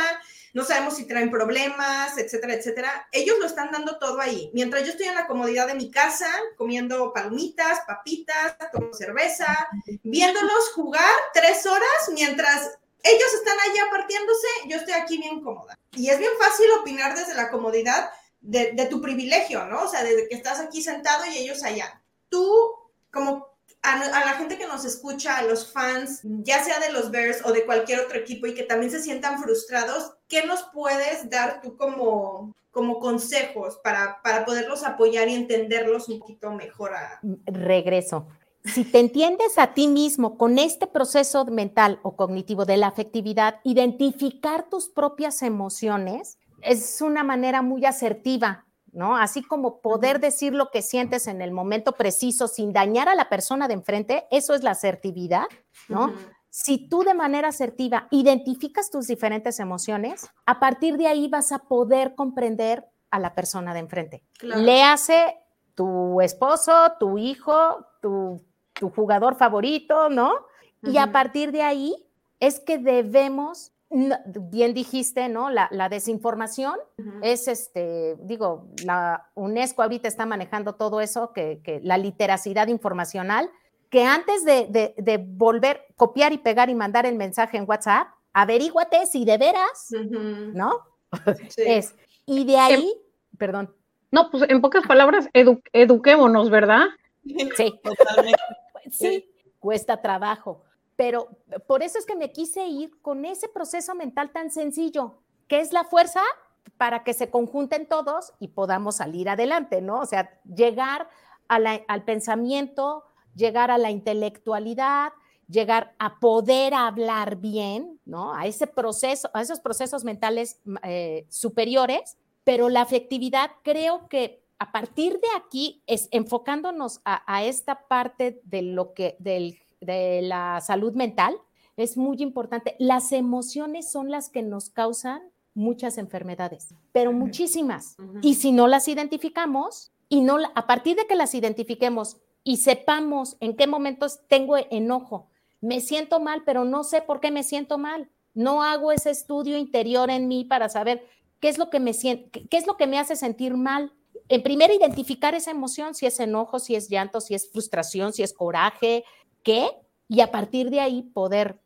Speaker 4: no sabemos si traen problemas, etcétera, etcétera. Ellos lo están dando todo ahí. Mientras yo estoy en la comodidad de mi casa, comiendo palomitas, papitas, tomando cerveza, viéndolos jugar tres horas, mientras ellos están allá partiéndose, yo estoy aquí bien cómoda. Y es bien fácil opinar desde la comodidad, de, de tu privilegio, ¿no? O sea, desde que estás aquí sentado y ellos allá. Tú, como a, la gente que nos escucha, a los fans, ya sea de los Bears o de cualquier otro equipo y que también se sientan frustrados, ¿qué nos puedes dar tú como, como consejos para, para poderlos apoyar y entenderlos un poquito mejor? A...
Speaker 5: Regreso. Si te entiendes a ti mismo con este proceso mental o cognitivo de la afectividad, identificar tus propias emociones es una manera muy asertiva ¿no? Así como poder decir lo que sientes en el momento preciso sin dañar a la persona de enfrente, eso es la asertividad, ¿no? Si tú de manera asertiva identificas tus diferentes emociones, a partir de ahí vas a poder comprender a la persona de enfrente. Le hace tu esposo, tu hijo, tu, tu jugador favorito, ¿no? Y a partir de ahí es que debemos bien dijiste, ¿no? La, desinformación es, este, digo, la UNESCO ahorita está manejando todo eso, que, la literacidad informacional, que antes de, de, volver, copiar y pegar y mandar el mensaje en WhatsApp, averíguate si de veras, ¿no? Es, y de ahí, perdón.
Speaker 3: No, pues en pocas palabras, eduquémonos, ¿verdad?
Speaker 5: Sí, totalmente. sí, cuesta trabajo pero por eso es que me quise ir con ese proceso mental tan sencillo, que es la fuerza para que se conjunten todos y podamos salir adelante, ¿no? O sea, llegar al pensamiento, llegar a la intelectualidad, llegar a poder hablar bien, ¿no? A ese proceso, a esos procesos mentales eh, superiores, pero la afectividad creo que a partir de aquí es enfocándonos a, a esta parte de lo que del de la salud mental, es muy importante. Las emociones son las que nos causan muchas enfermedades, pero muchísimas. Y si no las identificamos y no a partir de que las identifiquemos y sepamos en qué momentos tengo enojo, me siento mal, pero no sé por qué me siento mal. No hago ese estudio interior en mí para saber qué es lo que me qué es lo que me hace sentir mal. En primer identificar esa emoción, si es enojo, si es llanto, si es frustración, si es coraje, qué y a partir de ahí poder,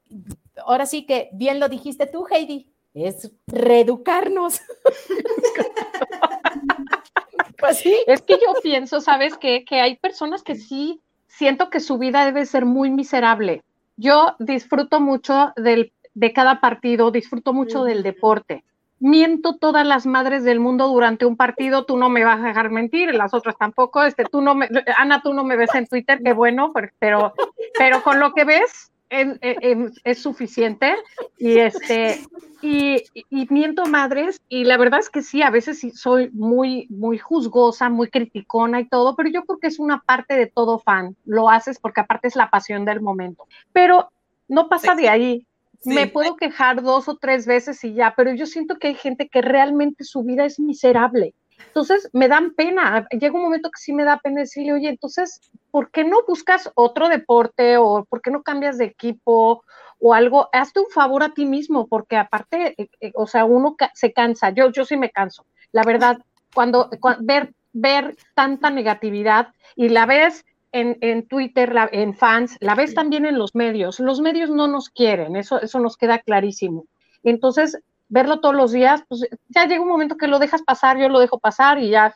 Speaker 5: ahora sí que bien lo dijiste tú, Heidi, es reeducarnos.
Speaker 3: pues sí. Es que yo pienso, ¿sabes qué? Que hay personas que sí siento que su vida debe ser muy miserable. Yo disfruto mucho del, de cada partido, disfruto mucho del deporte miento todas las madres del mundo durante un partido, tú no me vas a dejar mentir, las otras tampoco, este, tú no me, Ana, tú no me ves en Twitter, qué bueno, pero, pero con lo que ves es, suficiente y este, y, miento madres, y la verdad es que sí, a veces sí soy muy, muy juzgosa, muy criticona y todo, pero yo creo que es una parte de todo fan, lo haces porque aparte es la pasión del momento, pero no pasa de ahí, me puedo quejar dos o tres veces y ya, pero yo siento que hay gente que realmente su vida es miserable. Entonces me dan pena. Llega un momento que sí me da pena decirle, oye, entonces, ¿por qué no buscas otro deporte o por qué no cambias de equipo o algo? Hazte un favor a ti mismo, porque aparte, eh, eh, o sea, uno se cansa. Yo, yo sí me canso. La verdad, cuando, cuando ver, ver tanta negatividad y la ves en, Twitter, en fans, la ves también en los medios. Los medios no nos quieren, eso, eso nos queda clarísimo. Entonces, verlo todos los días, pues ya llega un momento que lo dejas pasar, yo lo dejo pasar y ya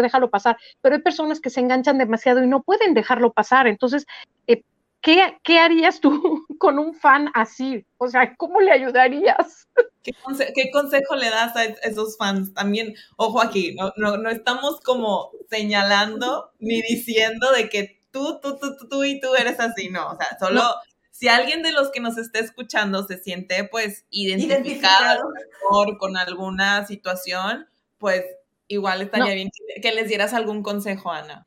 Speaker 3: déjalo pasar. Pero hay personas que se enganchan demasiado y no pueden dejarlo pasar. Entonces, eh, ¿qué, ¿qué, harías tú con un fan así? O sea, ¿cómo le ayudarías?
Speaker 2: ¿Qué, consejo le das a esos fans? También, ojo aquí, no, no, no estamos como señalando ni diciendo de que tú, tú, tú, tú, y tú eres así, no, o sea, solo si alguien de los que nos esté escuchando se siente pues identificado, con alguna situación, pues igual estaría bien que, les dieras algún consejo, Ana.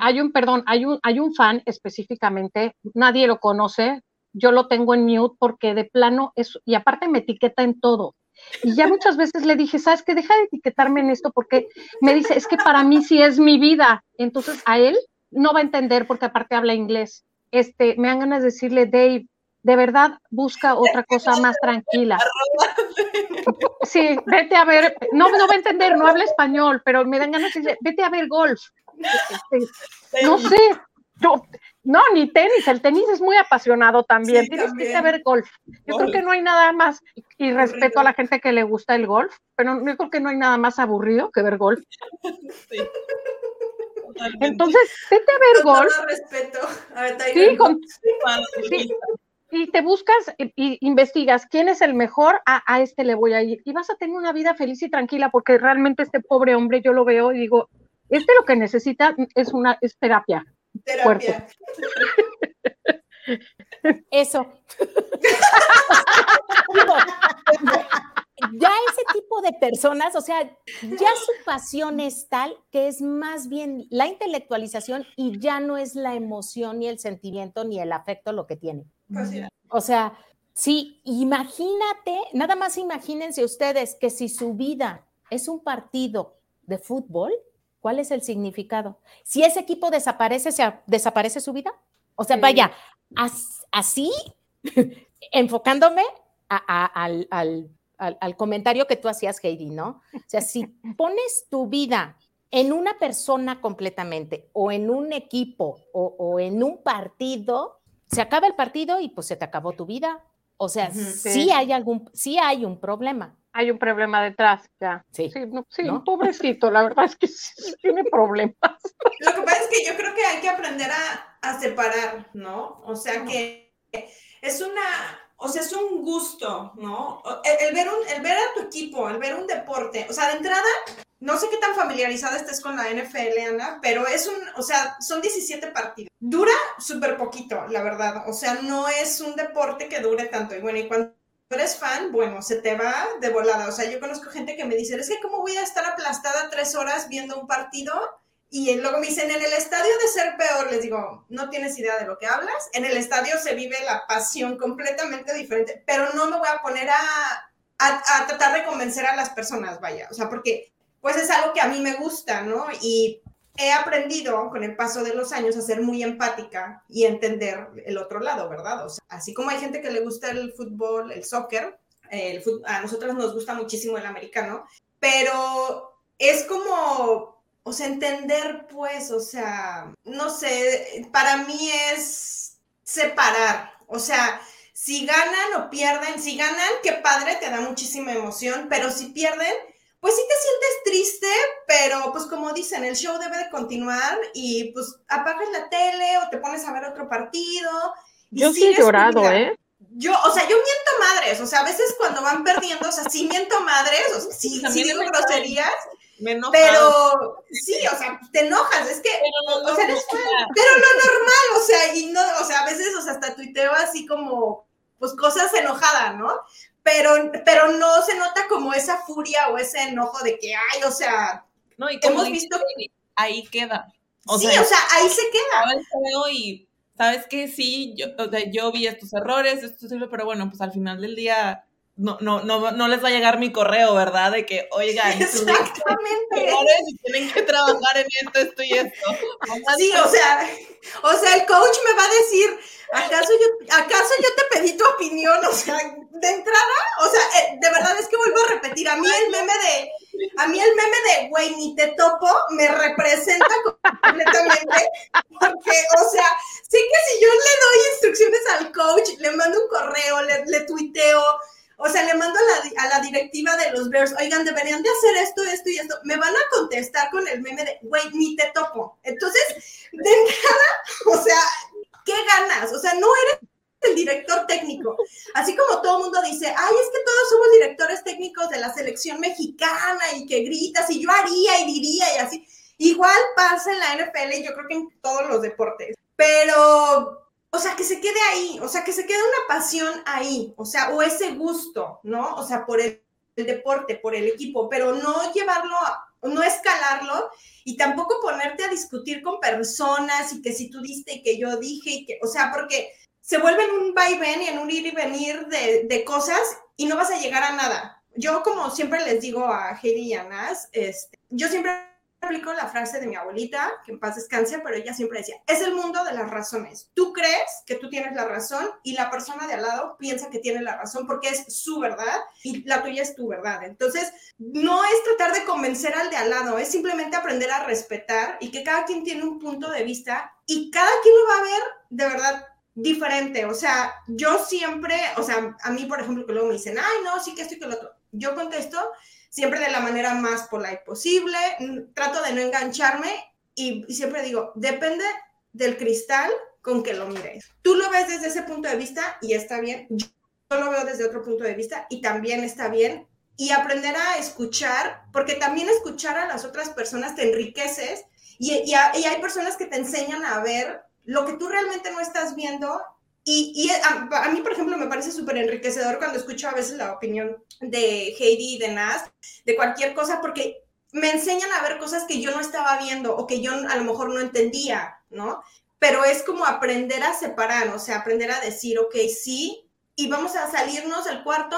Speaker 3: hay un, perdón, hay un, hay un fan específicamente, nadie lo conoce, yo lo tengo en mute porque de plano es, y aparte me etiqueta en todo. Y ya muchas veces le dije, ¿sabes qué? Deja de etiquetarme en esto porque me dice, es que para mí sí es mi vida. Entonces a él no va a entender porque aparte habla inglés. Este, me dan ganas de decirle, Dave, de verdad busca otra cosa más tranquila. Sí, vete a ver, no, no va a entender, no habla español, pero me dan ganas de decirle, vete a ver golf. No sé, yo, No, ni tenis, el tenis es muy apasionado también.
Speaker 4: Sí,
Speaker 3: Tienes
Speaker 4: también.
Speaker 3: que saber golf. Yo creo que no hay nada más, y respeto a la gente que le gusta el golf, pero yo creo que no hay nada más aburrido que ver golf.
Speaker 2: Sí.
Speaker 3: Entonces, vete a ver
Speaker 4: Con
Speaker 3: golf,
Speaker 4: todo respeto. A ver,
Speaker 3: sí, con- sí, y te buscas y, y investigas quién es el mejor, a, a este le voy a ir. Y vas a tener una vida feliz y tranquila, porque realmente este pobre hombre, yo lo veo y digo, este lo que necesita es una es terapia.
Speaker 4: Terapia.
Speaker 5: Eso. Digo, ya ese tipo de personas, o sea, ya su pasión es tal que es más bien la intelectualización y ya no es la emoción ni el sentimiento ni el afecto lo que tiene.
Speaker 4: Pues sí.
Speaker 5: O sea, sí, imagínate, nada más imagínense ustedes que si su vida es un partido de fútbol, ¿cuál es el significado? Si ese equipo desaparece, ¿se desaparece su vida? O sea,
Speaker 3: Sí.
Speaker 5: vaya, as- así, enfocándome a- a- al, al- al- al comentario que tú hacías, Heidi, ¿no? O sea, si pones tu vida en una persona completamente o en un equipo o, o en un partido, se acaba el partido y pues se te acabó tu vida. O sea, sí.
Speaker 3: sí.
Speaker 5: hay algún, sí hay un problema.
Speaker 3: Hay un problema detrás, ya.
Speaker 5: Sí.
Speaker 3: Sí, no, sí,
Speaker 5: ¿no?
Speaker 3: pobrecito, la verdad es que sí tiene problemas.
Speaker 4: Lo que pasa es que yo creo que hay que aprender a, a separar, ¿no? O sea que es una, o sea, es un gusto, ¿no? El ver un, el ver a tu equipo, el ver un deporte, o sea, de entrada, no sé qué tan familiarizada estés con la NFL, Ana, pero es un, o sea, son 17 partidos. Dura súper poquito, la verdad. O sea, no es un deporte que dure tanto. Y bueno, y cuando eres fan, bueno, se te va de volada. O sea, yo conozco gente que me dice, es que cómo voy a estar aplastada tres horas viendo un partido y luego me dicen, en el estadio de ser peor, les digo, no tienes idea de lo que hablas. En el estadio se vive la pasión completamente diferente, pero no me voy a poner a, a, a tratar de convencer a las personas, vaya, o sea, porque pues es algo que a mí me gusta, ¿no? Y he aprendido con el paso de los años a ser muy empática y entender el otro lado, ¿verdad? O sea, así como hay gente que le gusta el fútbol, el soccer, el fut- a nosotros nos gusta muchísimo el americano, pero es como, o sea, entender, pues, o sea, no sé, para mí es separar, o sea, si ganan o pierden, si ganan, qué padre, te da muchísima emoción, pero si pierden, pues sí te sientes triste, pero pues como dicen, el show debe de continuar y pues apagas la tele o te pones a ver otro partido. y
Speaker 3: Yo sí he llorado. ¿eh?
Speaker 4: Yo, o sea, yo miento madres, o sea, a veces cuando van perdiendo, o sea, sí miento madres, o sea, sí, sí digo
Speaker 2: me
Speaker 4: groserías,
Speaker 2: Me enoja.
Speaker 4: pero sí, o sea, te enojas, es que,
Speaker 2: Pero no,
Speaker 4: o sea, eres fan, pero lo normal, o sea, y no, o sea, a veces, o sea, hasta tuiteo así como, pues cosas enojadas, ¿no? Pero, pero no se nota como esa furia o ese enojo de que, ay, o sea,
Speaker 2: no, y
Speaker 4: hemos visto-
Speaker 2: ahí queda. O
Speaker 4: sí,
Speaker 2: sea,
Speaker 4: o sea, ahí se queda.
Speaker 2: estaba el feo y sabes que sí, yo, o sea, yo vi estos errores, esto, esto, pero bueno, pues al final del día no, no, no, no les va a llegar mi correo, ¿verdad? De que, oigan,
Speaker 4: Exactamente.
Speaker 2: tienen que trabajar en esto, esto y esto.
Speaker 4: Sí, o sea, o sea, el coach me va a decir, ¿acaso yo, acaso yo te pedí tu opinión? O sea, de entrada, o sea, eh, de verdad es que vuelvo a repetir, a mí el meme de, a mí el meme de, güey, ni te topo, me representa completamente, porque, o sea, sé que si yo le doy instrucciones al coach, le mando un correo, le, le tuiteo, o sea, le mando a la, a la directiva de los Bears, oigan, deberían de hacer esto, esto y esto. Me van a contestar con el meme de, güey, ni te topo. Entonces, de entrada, o sea, ¿qué ganas? O sea, no eres el director técnico. Así como todo el mundo dice, ay, es que todos somos directores técnicos de la selección mexicana y que gritas y yo haría y diría y así. Igual pasa en la NFL y yo creo que en todos los deportes. Pero o sea, que se quede ahí, o sea, que se quede una pasión ahí, o sea, o ese gusto, ¿no? O sea, por el, deporte, por el equipo, pero no llevarlo, no escalarlo y tampoco ponerte a discutir con personas y que si tú diste y que yo dije y que, o sea, porque se vuelve en un vaivén y en un ir y venir de, de cosas y no vas a llegar a nada. Yo, como siempre les digo a Heidi y a Nas, este, yo siempre aplico la frase de mi abuelita, que en paz descanse, pero ella siempre decía, es el mundo de las razones. Tú crees que tú tienes la razón y la persona de al lado piensa que tiene la razón porque es su verdad y la tuya es tu verdad. Entonces, no es tratar de convencer al de al lado, es simplemente aprender a respetar y que cada quien tiene un punto de vista y cada quien lo va a ver de verdad diferente. O sea, yo siempre, o sea, a mí, por ejemplo, que luego me dicen, ay, no, sí que esto y que lo otro. Yo contesto siempre de la manera más polite posible, trato de no engancharme y, siempre digo, depende del cristal con que lo mires. Tú lo ves desde ese punto de vista y está bien. Yo lo veo desde otro punto de vista y también está bien. Y aprender a escuchar, porque también escuchar a las otras personas te enriqueces y, y hay personas que te enseñan a ver lo que tú realmente no estás viendo y, a, mí, por ejemplo, me parece súper enriquecedor cuando escucho a veces la opinión de Heidi y de Nas, de cualquier cosa, porque me enseñan a ver cosas que yo no estaba viendo o que yo a lo mejor no entendía, ¿no? Pero es como aprender a separar, o sea, aprender a decir, ok, sí, y vamos a salirnos del cuarto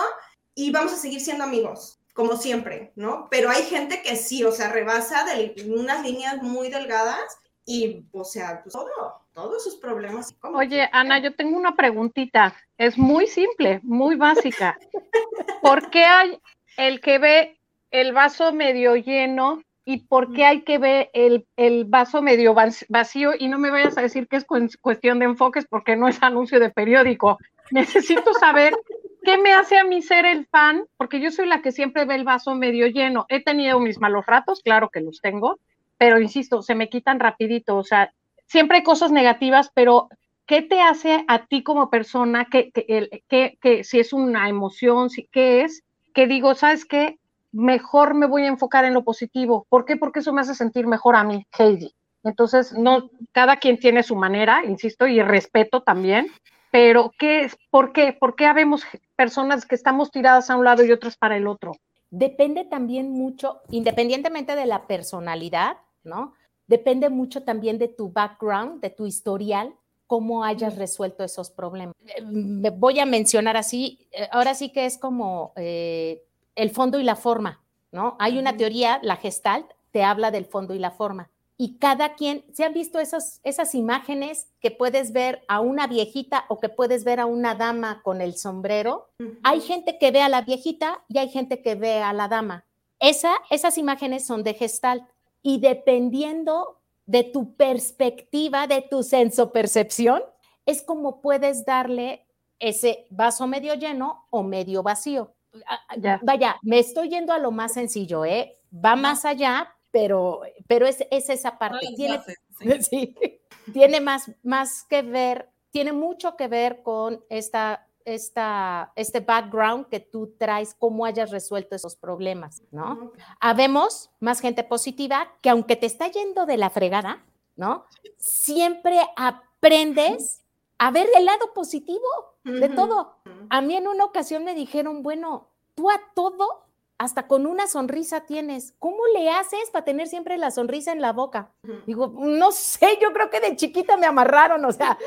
Speaker 4: y vamos a seguir siendo amigos, como siempre, ¿no? Pero hay gente que sí, o sea, rebasa de unas líneas muy delgadas y, o sea, pues todo, todos sus problemas.
Speaker 3: Oye, Ana, yo tengo una preguntita. Es muy simple, muy básica. ¿Por qué hay el que ve el vaso medio lleno y por qué hay que ver el, el, vaso medio vacío? Y no me vayas a decir que es cuestión de enfoques porque no es anuncio de periódico. Necesito saber qué me hace a mí ser el fan, porque yo soy la que siempre ve el vaso medio lleno. He tenido mis malos ratos, claro que los tengo, pero insisto, se me quitan rapidito. O sea, siempre hay cosas negativas, pero ¿qué te hace a ti como persona? que, que, si es una emoción, si, ¿qué es? Que digo, ¿sabes qué? Mejor me voy a enfocar en lo positivo. ¿Por qué? Porque eso me hace sentir mejor a mí, Heidi. Entonces, no, cada quien tiene su manera, insisto, y respeto también, pero ¿qué es? ¿Por qué? ¿Por qué habemos personas que estamos tiradas a un lado y otras para el otro?
Speaker 5: Depende también mucho, independientemente de la personalidad, ¿no? Depende mucho también de tu background, de tu historial, cómo hayas resuelto esos problemas. Eh, me voy a mencionar así, eh, ahora sí que es como eh, el fondo y la forma, ¿no? Hay una teoría, la Gestalt, te habla del fondo y la forma. Y cada quien, ¿se han visto esas, esas imágenes que puedes ver a una viejita o que puedes ver a una dama con el sombrero? Hay gente que ve a la viejita y hay gente que ve a la dama. Esa, esas imágenes son de Gestalt y dependiendo de tu perspectiva, de tu sensopercepción, es como puedes darle ese vaso medio lleno o medio vacío. Ah, ah, vaya, me estoy yendo a lo más sencillo, ¿eh? Va más allá, pero, pero es, esa parte. tiene, tiene más, más que ver, tiene mucho que ver con esta esta, este background que tú traes, cómo hayas resuelto esos problemas, ¿no? Habemos más gente positiva que aunque te está yendo de la fregada, ¿no? Siempre aprendes a ver el lado positivo de todo. A mí en una ocasión me dijeron, bueno, tú a todo hasta con una sonrisa tienes. ¿Cómo le haces para tener siempre la sonrisa en la boca? Digo, no sé, yo creo que de chiquita me amarraron, o sea,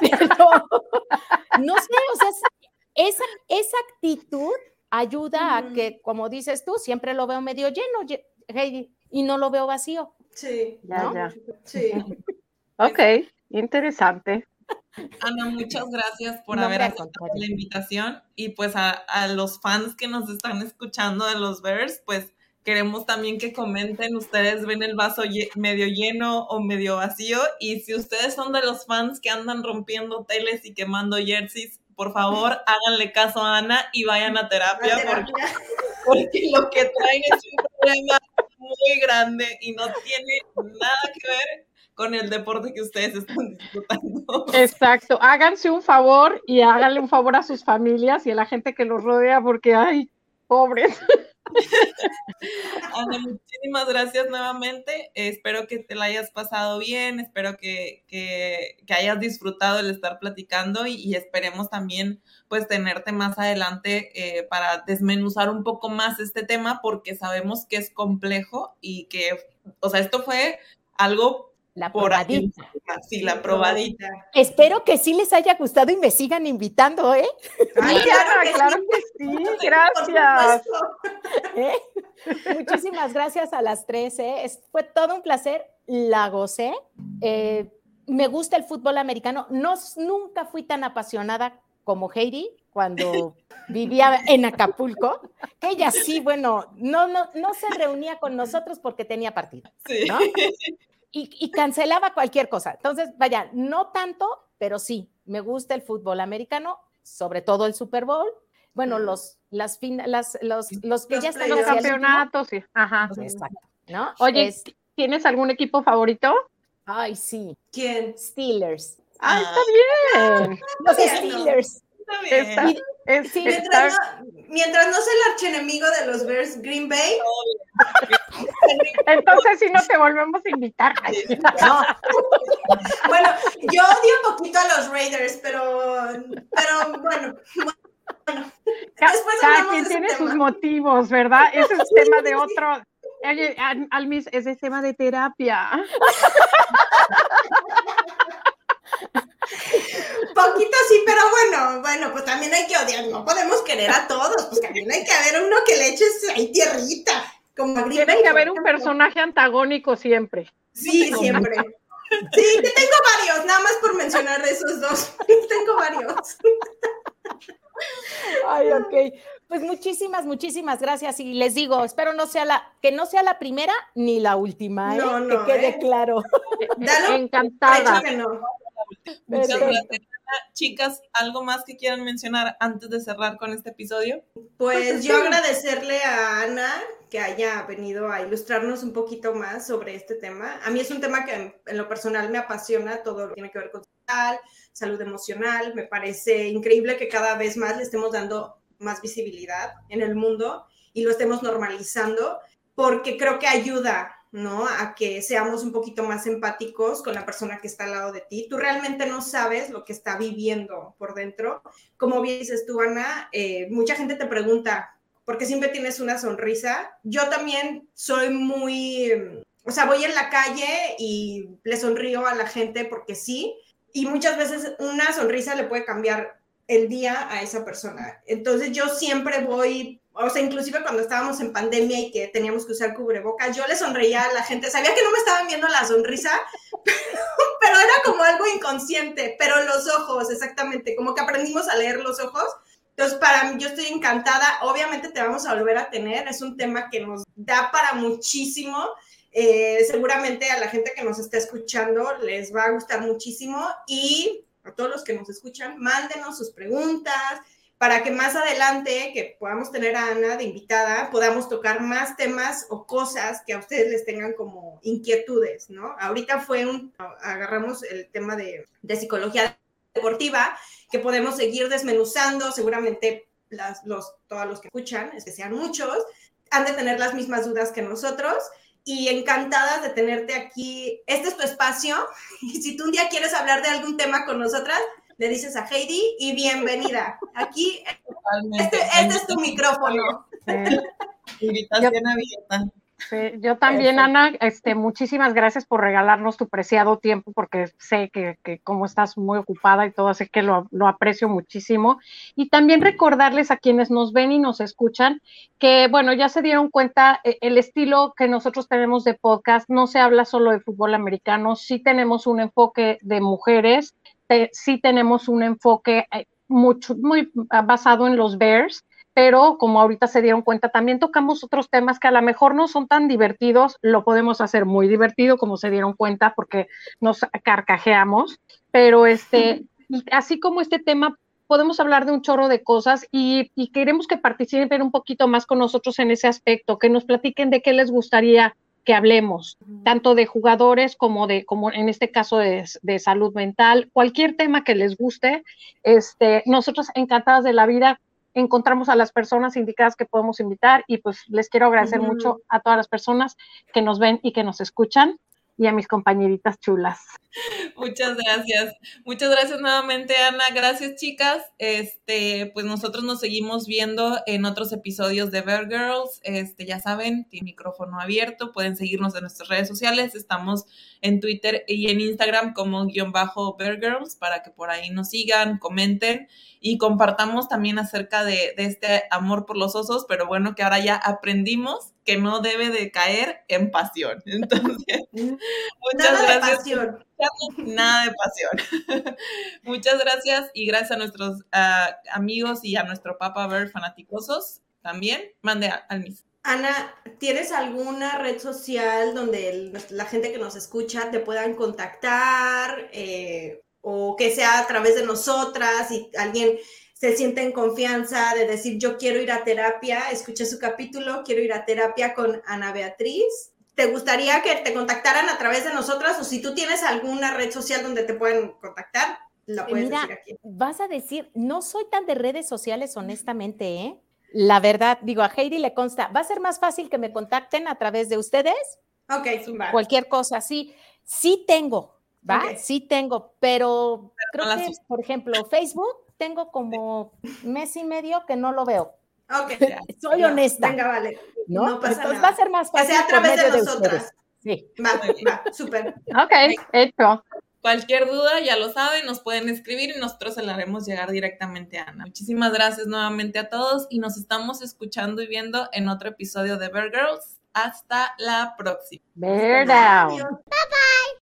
Speaker 5: no sé, o sea, esa, esa actitud ayuda a que, como dices tú, siempre lo veo medio lleno, Heidi, y no lo veo vacío.
Speaker 4: Sí,
Speaker 3: ya, ya.
Speaker 4: Sí.
Speaker 3: ok, interesante.
Speaker 2: Ana, muchas gracias por haber aceptado la invitación y pues a, los fans que nos están escuchando de los Bears, pues queremos también que comenten, ustedes ven el vaso medio lleno o medio vacío y si ustedes son de los fans que andan rompiendo teles y quemando jerseys, por favor háganle caso a Ana y vayan a terapia, Porque, porque lo que traen es un problema muy grande y no tiene nada que ver con el deporte que ustedes están disfrutando.
Speaker 3: Exacto, háganse un favor y háganle un favor a sus familias y a la gente que los rodea porque, ay, pobres.
Speaker 2: Ana, muchísimas gracias nuevamente. espero que te la hayas pasado bien, espero que, hayas disfrutado el estar platicando y, esperemos también pues tenerte más adelante eh, para desmenuzar un poco más este tema porque sabemos que es complejo y que, o sea, esto fue algo
Speaker 5: La
Speaker 2: por ahí.
Speaker 5: probadita.
Speaker 2: Sí, la probadita.
Speaker 5: Espero que sí les haya gustado y me sigan invitando, ¿eh?
Speaker 4: Ay, claro que
Speaker 3: claro
Speaker 4: sí.
Speaker 3: que sí,
Speaker 4: Por
Speaker 3: gracias.
Speaker 5: ¿Eh? Muchísimas gracias a las tres. ¿eh? Es- fue todo un placer. La gocé. Eh, me gusta el fútbol americano. No, nunca fui tan apasionada como Heidi cuando vivía en Acapulco, que ella sí, bueno, no, no, no se reunía con nosotros porque tenía partido,
Speaker 2: Sí.
Speaker 5: Y, y cancelaba cualquier cosa. Entonces, vaya, no tanto, pero sí, me gusta el fútbol americano, sobre todo el Super Bowl. Bueno, los, las fin- las, los, los que
Speaker 4: Los
Speaker 5: ya están
Speaker 3: Los campeonatos, sí. Ajá.
Speaker 5: Exacto, ¿no?
Speaker 3: Oye,
Speaker 5: Es-
Speaker 3: ¿tienes algún equipo favorito?
Speaker 5: ay, sí,
Speaker 4: ¿Quién?
Speaker 5: Steelers.
Speaker 3: Ah,
Speaker 2: Ah,
Speaker 3: está bien.
Speaker 5: Los. Steelers.
Speaker 2: Está bien.
Speaker 3: Está,
Speaker 5: Y-
Speaker 3: es-
Speaker 5: sí,
Speaker 3: está-
Speaker 4: Mientras no, mientras no sea el archienemigo de los Bears, Green Bay,
Speaker 3: entonces si no te volvemos a invitar.
Speaker 5: No,
Speaker 4: bueno, yo odio un poquito a los Raiders, pero, pero bueno, Después
Speaker 3: cada quien tiene sus motivos, ¿verdad? Ese es tema de otro. Oye, Almis, ese es tema de terapia.
Speaker 4: bueno, pues también hay que odiar, no podemos querer a todos, pues también hay que haber uno que le eches ahí tierrita, como
Speaker 3: Tiene que haber un personaje antagónico siempre.
Speaker 4: Sí, siempre. Sí, que tengo varios, nada más por mencionar esos dos. tengo varios.
Speaker 5: ay, ok. Pues muchísimas, muchísimas gracias. Y les digo, espero no sea la, que no sea la primera ni la última, ¿eh?
Speaker 4: No, no,
Speaker 5: que quede
Speaker 4: ¿eh?
Speaker 5: claro.
Speaker 4: Dalo,
Speaker 3: Encantada.
Speaker 4: que no.
Speaker 2: Muchas gracias. Chicas, ¿algo más que quieran mencionar antes de cerrar con este episodio?
Speaker 4: Pues yo agradecerle a Ana que haya venido a ilustrarnos un poquito más sobre este tema. A mí es un tema que en, lo personal me apasiona, todo lo que tiene que ver con salud, salud emocional. Me parece increíble que cada vez más le estemos dando más visibilidad en el mundo y lo estemos normalizando porque creo que ayuda, ¿no? A que seamos un poquito más empáticos con la persona que está al lado de ti. Tú realmente no sabes lo que está viviendo por dentro. Como bien dices tú, Ana, eh, mucha gente te pregunta, ¿por qué siempre tienes una sonrisa? Yo también soy muy, eh, o sea, voy en la calle y le sonrío a la gente porque sí, y muchas veces una sonrisa le puede cambiar el día a esa persona. Entonces yo siempre voy, o sea, inclusive cuando estábamos en pandemia y que teníamos que usar cubrebocas, yo le sonreía a la gente, sabía que no me estaban viendo la sonrisa, pero era como algo inconsciente, pero los ojos, exactamente, como que aprendimos a leer los ojos. Entonces, para mí, yo estoy encantada. Obviamente te vamos a volver a tener. Es un tema que nos da para muchísimo. Eh, seguramente a la gente que nos está escuchando les va a gustar muchísimo. Y a todos los que nos escuchan, mándenos sus preguntas para que más adelante, que podamos tener a Ana de invitada, podamos tocar más temas o cosas que a ustedes les tengan como inquietudes, ¿no? Ahorita fue un, agarramos el tema de, de psicología deportiva, que podemos seguir desmenuzando, seguramente los, todos los que escuchan, es que sean muchos, han de tener las mismas dudas que nosotros y encantadas de tenerte aquí. Este es tu espacio y si tú un día quieres hablar de algún tema con nosotras, le dices a Heidi y bienvenida. Aquí, este, este es tu micrófono.
Speaker 3: Sí.
Speaker 2: Invitación abierta.
Speaker 3: Sí, yo también. Ana, este, muchísimas gracias por regalarnos tu preciado tiempo, porque sé que, que como estás muy ocupada y todo, sé que lo, lo aprecio muchísimo. Y también recordarles a quienes nos ven y nos escuchan que, bueno, ya se dieron cuenta, eh, el estilo que nosotros tenemos de podcast no se habla solo de fútbol americano, sí tenemos un enfoque de mujeres, sí tenemos un enfoque eh, mucho, muy basado en los Bears pero como ahorita se dieron cuenta, también tocamos otros temas que a lo mejor no son tan divertidos, lo podemos hacer muy divertido, como se dieron cuenta, porque nos carcajeamos, pero este, así como este tema, podemos hablar de un chorro de cosas y, y queremos que participen un poquito más con nosotros en ese aspecto, que nos platiquen de qué les gustaría que hablemos, tanto de jugadores como de, como en este caso de, de salud mental, cualquier tema que les guste, este, nosotros encantadas de la vida encontramos a las personas indicadas que podemos invitar y pues les quiero agradecer mucho a todas las personas que nos ven y que nos escuchan y a mis compañeritas chulas.
Speaker 2: Muchas gracias. Muchas gracias nuevamente, Ana. Gracias, chicas. Este, pues nosotros nos seguimos viendo en otros episodios de Bear Girls. Este, ya saben, tiene micrófono abierto. Pueden seguirnos en nuestras redes sociales. Estamos en Twitter y en Instagram como guion bajo Bear Girls para que por ahí nos sigan, comenten y compartamos también acerca de, de este amor por los osos, pero bueno, que ahora ya aprendimos que no debe de caer en pasión. Entonces, muchas
Speaker 4: Nada
Speaker 2: gracias.
Speaker 4: de pasión.
Speaker 2: Nada de pasión. muchas gracias y gracias a nuestros amigos y a nuestro Papa Bear fanaticosos también. Mande al mis.
Speaker 4: Ana, ¿tienes alguna red social donde la gente que nos escucha te puedan contactar eh, o que sea a través de nosotras y alguien se siente en confianza de decir yo quiero ir a terapia, escuché su capítulo, quiero ir a terapia con Ana Beatriz? ¿Te gustaría que te contactaran a través de nosotras o si tú tienes alguna red social donde te pueden contactar? La puedes
Speaker 5: Mira,
Speaker 4: decir aquí.
Speaker 5: vas a decir, no soy tan de redes sociales, honestamente, ¿eh? La verdad, digo, a Heidi le consta, va a ser más fácil que me contacten a través de ustedes,
Speaker 4: Ok, va.
Speaker 5: cualquier cosa, sí, sí tengo, ¿va? Sí tengo, pero creo
Speaker 2: no
Speaker 5: que, por ejemplo, Facebook, tengo como mes y medio que no lo veo.
Speaker 4: Ok.
Speaker 5: Soy honesta,
Speaker 4: Venga, vale.
Speaker 5: ¿no?
Speaker 4: no pasa
Speaker 5: Entonces
Speaker 4: nada.
Speaker 5: va a ser más
Speaker 4: Que
Speaker 5: fácil
Speaker 4: sea a través de nosotras.
Speaker 5: Sí.
Speaker 4: Va, va, súper.
Speaker 3: Ok, hecho.
Speaker 2: Cualquier duda, ya lo saben, nos pueden escribir y nosotros se la haremos llegar directamente a Ana. Muchísimas gracias nuevamente a todos y nos estamos escuchando y viendo en otro episodio de Bear Girls. Hasta la próxima.
Speaker 3: Bear down.
Speaker 4: Adiós.